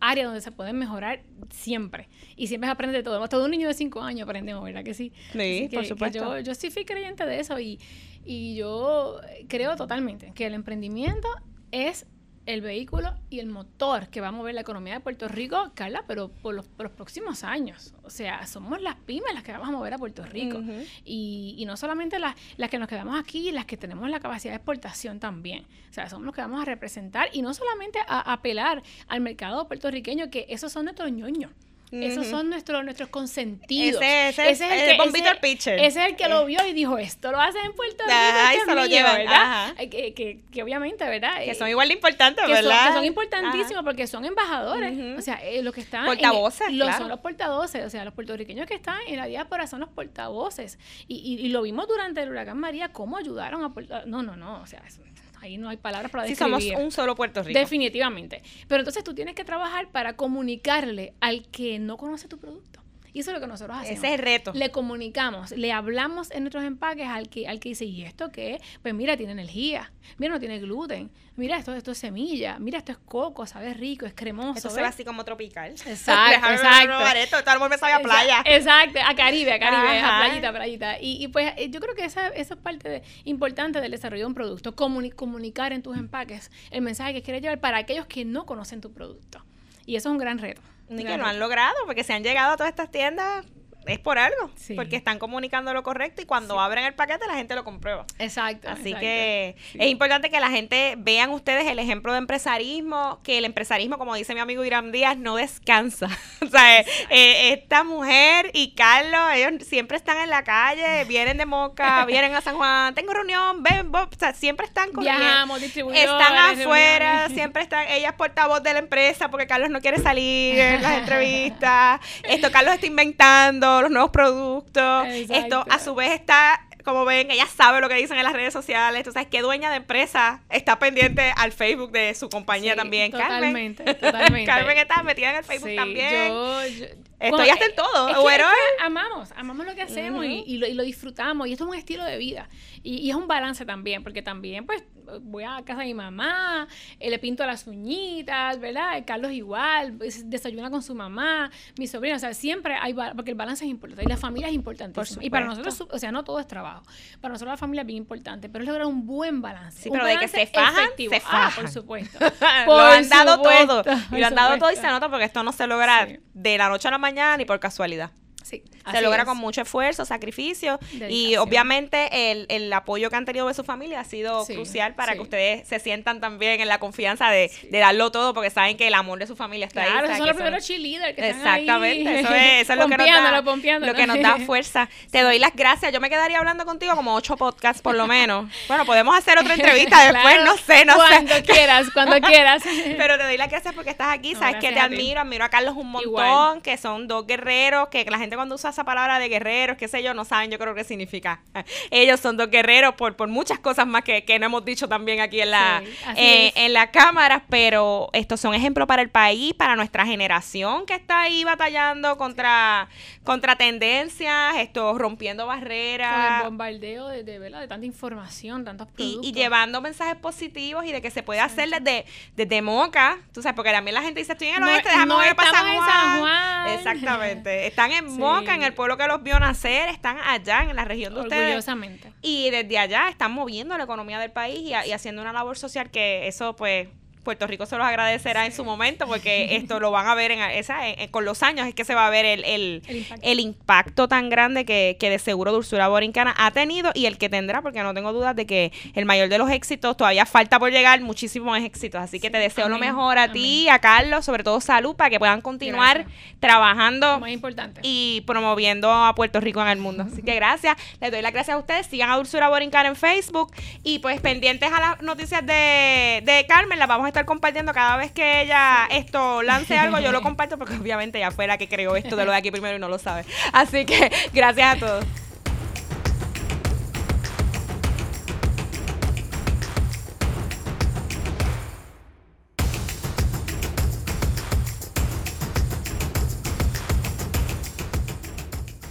áreas donde se pueden mejorar siempre. Y siempre se aprende de todo. Todo un niño de 5 años aprendemos, ¿verdad que sí? Sí, que- por supuesto. yo, yo sí fui creyente de eso y, y yo creo totalmente que el emprendimiento es el vehículo y el motor que va a mover la economía de Puerto Rico, Carla, pero por los, por los próximos años. O sea, somos las pymes las que vamos a mover a Puerto Rico. Y, y no solamente las, las que nos quedamos aquí, las que tenemos la capacidad de exportación también. O sea, somos los que vamos a representar y no solamente a, a apelar al mercado puertorriqueño, que esos son nuestros ñoños. Esos son nuestros, nuestros consentidos. Ese- ese es el bombito al pitcher. Ese es el que lo vio y dijo, esto lo hacen en Puerto Rico, Ajá, y este se lo es mío", llevan, ¿verdad? Eh, Que, que, que obviamente, ¿verdad? Que Eh, son igual de importantes, que son, ¿verdad? que son importantísimos Ajá. porque son embajadores. O sea, eh, los que están. en- Portavoces, los, claro. Son los portavoces. O sea, los puertorriqueños que están en la diáspora son los portavoces. Y, y, y lo vimos durante el huracán María, cómo ayudaron a. Puerto- No, no, no. O sea, es- ahí no hay palabras para Sí, describir. somos un solo Puerto Rico. Definitivamente. Pero entonces tú tienes que trabajar para comunicarle al que no conoce tu producto. Y eso es lo que nosotros hacemos. Ese es el reto. Le comunicamos, le hablamos en nuestros empaques al que, al que dice, ¿y esto qué? es? Pues mira, tiene energía, mira, no tiene gluten, mira, esto, esto es semilla, mira, esto es coco, sabe rico, es cremoso. Esto se ¿ves? ve así como tropical. Exacto, exacto. esto, todo el mundo me sabe a playa. Exacto, a Caribe, a Caribe, Ajá. a playita, playita. Y, y pues eh, yo creo que esa, esa es parte de- importante del desarrollo de un producto, comuni- comunicar en tus empaques el mensaje que quieres llevar para aquellos que no conocen tu producto. Y eso es un gran reto. Ni que lo han logrado, porque se han llegado a todas estas tiendas, es por algo. Sí. Porque están comunicando lo correcto y cuando abren el paquete la gente lo comprueba. Exacto. Así exacto. que Sí. es importante que la gente vean ustedes el ejemplo de empresarismo, que el empresarismo, como dice mi amigo Irán Díaz, no descansa. o sea, eh, eh, esta mujer y Carlos, ellos siempre están en la calle, vienen de Moca, vienen a San Juan, tengo reunión, ven, Bob, o sea, siempre están corriendo. Viajamos. Están afuera, reuniones. siempre están, ella es portavoz de la empresa porque Carlos no quiere salir en las entrevistas. Esto, Carlos está inventando los nuevos productos. Esto, a su vez, está, como ven, ella sabe lo que dicen en las redes sociales. Tú sabes qué dueña de empresa está pendiente al Facebook de su compañía Sí, también. Totalmente, Carmen. totalmente. Carmen está metida en el Facebook Sí, también. yo- yo- Estoy hasta en todo. es que- Bueno, es que amamos, amamos lo que hacemos y, lo, y lo disfrutamos. Y esto es un estilo de vida. Y, y es un balance también, porque también, pues, voy a casa de mi mamá, eh, le pinto las uñitas, ¿verdad? Carlos igual, pues, desayuna con su mamá, mi sobrina, o sea, siempre hay, porque el balance es importante y la familia es importantísima. Por Y para nosotros, o sea, no todo es trabajo. Para nosotros la familia es bien importante, pero es lograr un buen balance. Sí, un pero de que se fajan, efectivo. se Ah, fajan. por supuesto. lo han dado supuesto, todo. Y lo han dado todo y se nota porque esto no se logra Sí. de la noche a la mañana ni por casualidad. Sí, Se logra es. con mucho esfuerzo, sacrificio y obviamente el, el apoyo que han tenido de su familia ha sido Sí, crucial para sí. que ustedes se sientan también en la confianza de, de darlo todo porque saben que el amor de su familia está ahí. Claro, son los primeros cheerleaders que están Exactamente, ahí eso es, eso es lo que nos da, lo que nos da fuerza. Te doy las gracias. Yo me quedaría hablando contigo como ocho podcasts por lo menos. Bueno, podemos hacer otra entrevista después, Claro, no sé, no cuando sé. quieras, cuando quieras. Pero te doy las gracias porque estás aquí, No, sabes que te admiro, admiro a Carlos un montón, Igual. que son dos guerreros, que la gente cuando usa esa palabra de guerreros, qué sé yo, no saben yo creo qué significa. Ellos son dos guerreros por, por muchas cosas más que, que no hemos dicho también aquí en la, Sí, eh, en la cámara, pero estos son ejemplos para el país, para nuestra generación que está ahí batallando contra, contra tendencias, esto, rompiendo Con el barreras. bombardeo de, de, ¿verdad? de tanta información, tantos Y, productos. y llevando mensajes positivos y de que se puede hacer desde, desde Moca, tú sabes, porque también la gente dice, estoy en el No- oeste, déjame no mover para San Juan. San Juan. Exactamente. Están en Sí. Moca, en el pueblo que los vio nacer, están allá, en la región de ustedes. Orgullosamente. Y desde allá están moviendo la economía del país y, y haciendo una labor social que eso, pues, Puerto Rico se los agradecerá en su momento porque esto lo van a ver en, esa, en- en- con los años, es que se va a ver el, el, El impacto. el impacto tan grande que, que de seguro Dulzura Borincana ha tenido y el que tendrá, porque no tengo dudas de que el mayor de los éxitos todavía falta por llegar, muchísimos éxitos. Así que te deseo lo mejor a ti, a Carlos, sobre todo salud, para que puedan continuar Gracias. trabajando importante. y promoviendo a Puerto Rico en el mundo. Así que gracias, les doy las gracias a ustedes. Sigan a Dulzura Borincana en Facebook y pues pendientes a las noticias de, de Carmen, las vamos a estar compartiendo cada vez que ella esto lance algo, yo lo comparto porque obviamente ella fue la que creó esto de lo de aquí primero y no lo sabe. Así que gracias a todos.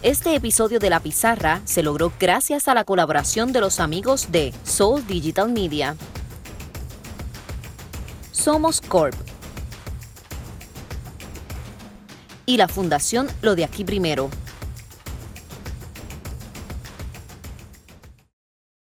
Este episodio de La Pizarra se logró gracias a la colaboración de los amigos de Soul Digital Media. Somos Corp. Y la Fundación Lo de Aquí Primero.